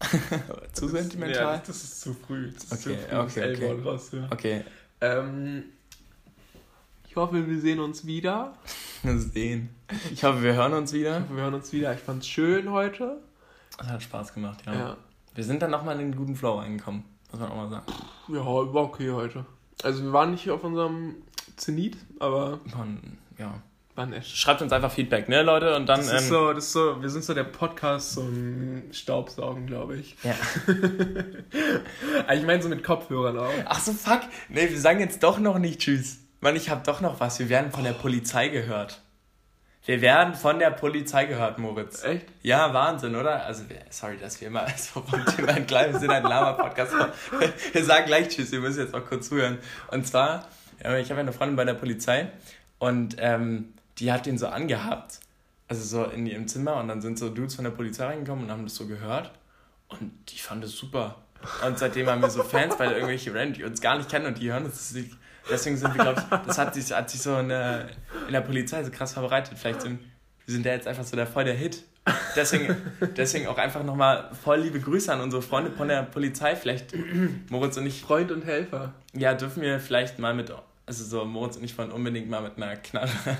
zu
Ja,
sentimental?
das ist zu früh. Das ist
Okay,
zu früh,
okay, okay.
rauszuhören.
Okay,
Ähm, ich hoffe, wir sehen uns wieder.
wir sehen. Ich hoffe, wir hören uns
Ich
wieder.
hoffe, wir hören uns wieder. Ich fand's schön heute.
Das hat Spaß gemacht, ja.
Ja.
Wir sind dann nochmal in den guten Flow reingekommen, muss man auch mal sagen.
Ja, war okay heute. Also wir waren nicht auf unserem Zenit, aber
Man, ja.
Waren echt.
Schreibt uns einfach Feedback, ne, Leute? Und dann.
Das ist
ähm,
so, das ist so, wir sind so der Podcast zum Staubsaugen, glaube ich.
ja.
Ich meine so mit Kopfhörern auch.
Ach so, fuck. Nee, wir sagen jetzt doch noch nicht Tschüss. Mann, ich hab doch noch was. Wir werden von der Polizei gehört. Wir werden von der Polizei gehört, Moritz.
Echt?
Ja, Wahnsinn, oder? Also, sorry, dass wir immer so vom Thema entgleiten. Wir sind ein Lama-Podcast. Wir sagen gleich Tschüss, wir müssen jetzt auch kurz zuhören. Und zwar, ja, ich habe eine Freundin bei der Polizei und ähm, die hat den so angehabt. Also so in ihrem Zimmer und dann sind so Dudes von der Polizei reingekommen und haben das so gehört. Und die fanden das super. Und seitdem haben wir so Fans, weil irgendwelche Random, die uns gar nicht kennen und die hören uns. Deswegen sind wir, glaube ich, das hat sich, hat sich so in der, in der Polizei so krass verbreitet. Vielleicht sind wir sind da jetzt einfach so der voll der Hit. Deswegen, deswegen auch einfach nochmal voll liebe Grüße an unsere Freunde von der Polizei. Vielleicht Moritz und ich,
Freund und Helfer.
ja, dürfen wir vielleicht mal mit, also so Moritz und ich wollen unbedingt mal mit einer Knarre.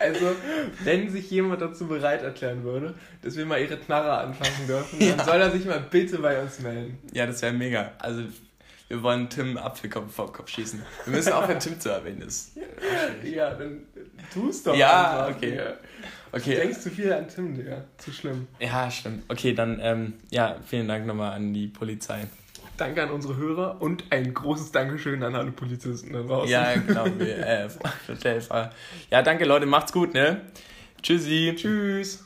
Also, wenn sich jemand dazu bereit erklären würde, dass wir mal ihre Knarre anfassen dürfen, dann soll er sich mal bitte bei uns melden.
Ja, das wäre mega. Also wir wollen Tim Apfelkopf vom Kopf schießen. Wir müssen aufhören, Tim zu erwähnen. Das
Ja, dann tust doch.
Ja,
einfach,
okay.
Digga. Du
okay.
denkst zu viel an Tim, Digga. Zu schlimm.
Ja, stimmt. Okay, dann ähm, ja, vielen Dank nochmal an die Polizei.
Danke an unsere Hörer und ein großes Dankeschön an alle Polizisten da draußen.
Ja, genau. Wir, äh. Ja, danke Leute, macht's gut, ne? Tschüssi.
Tschüss.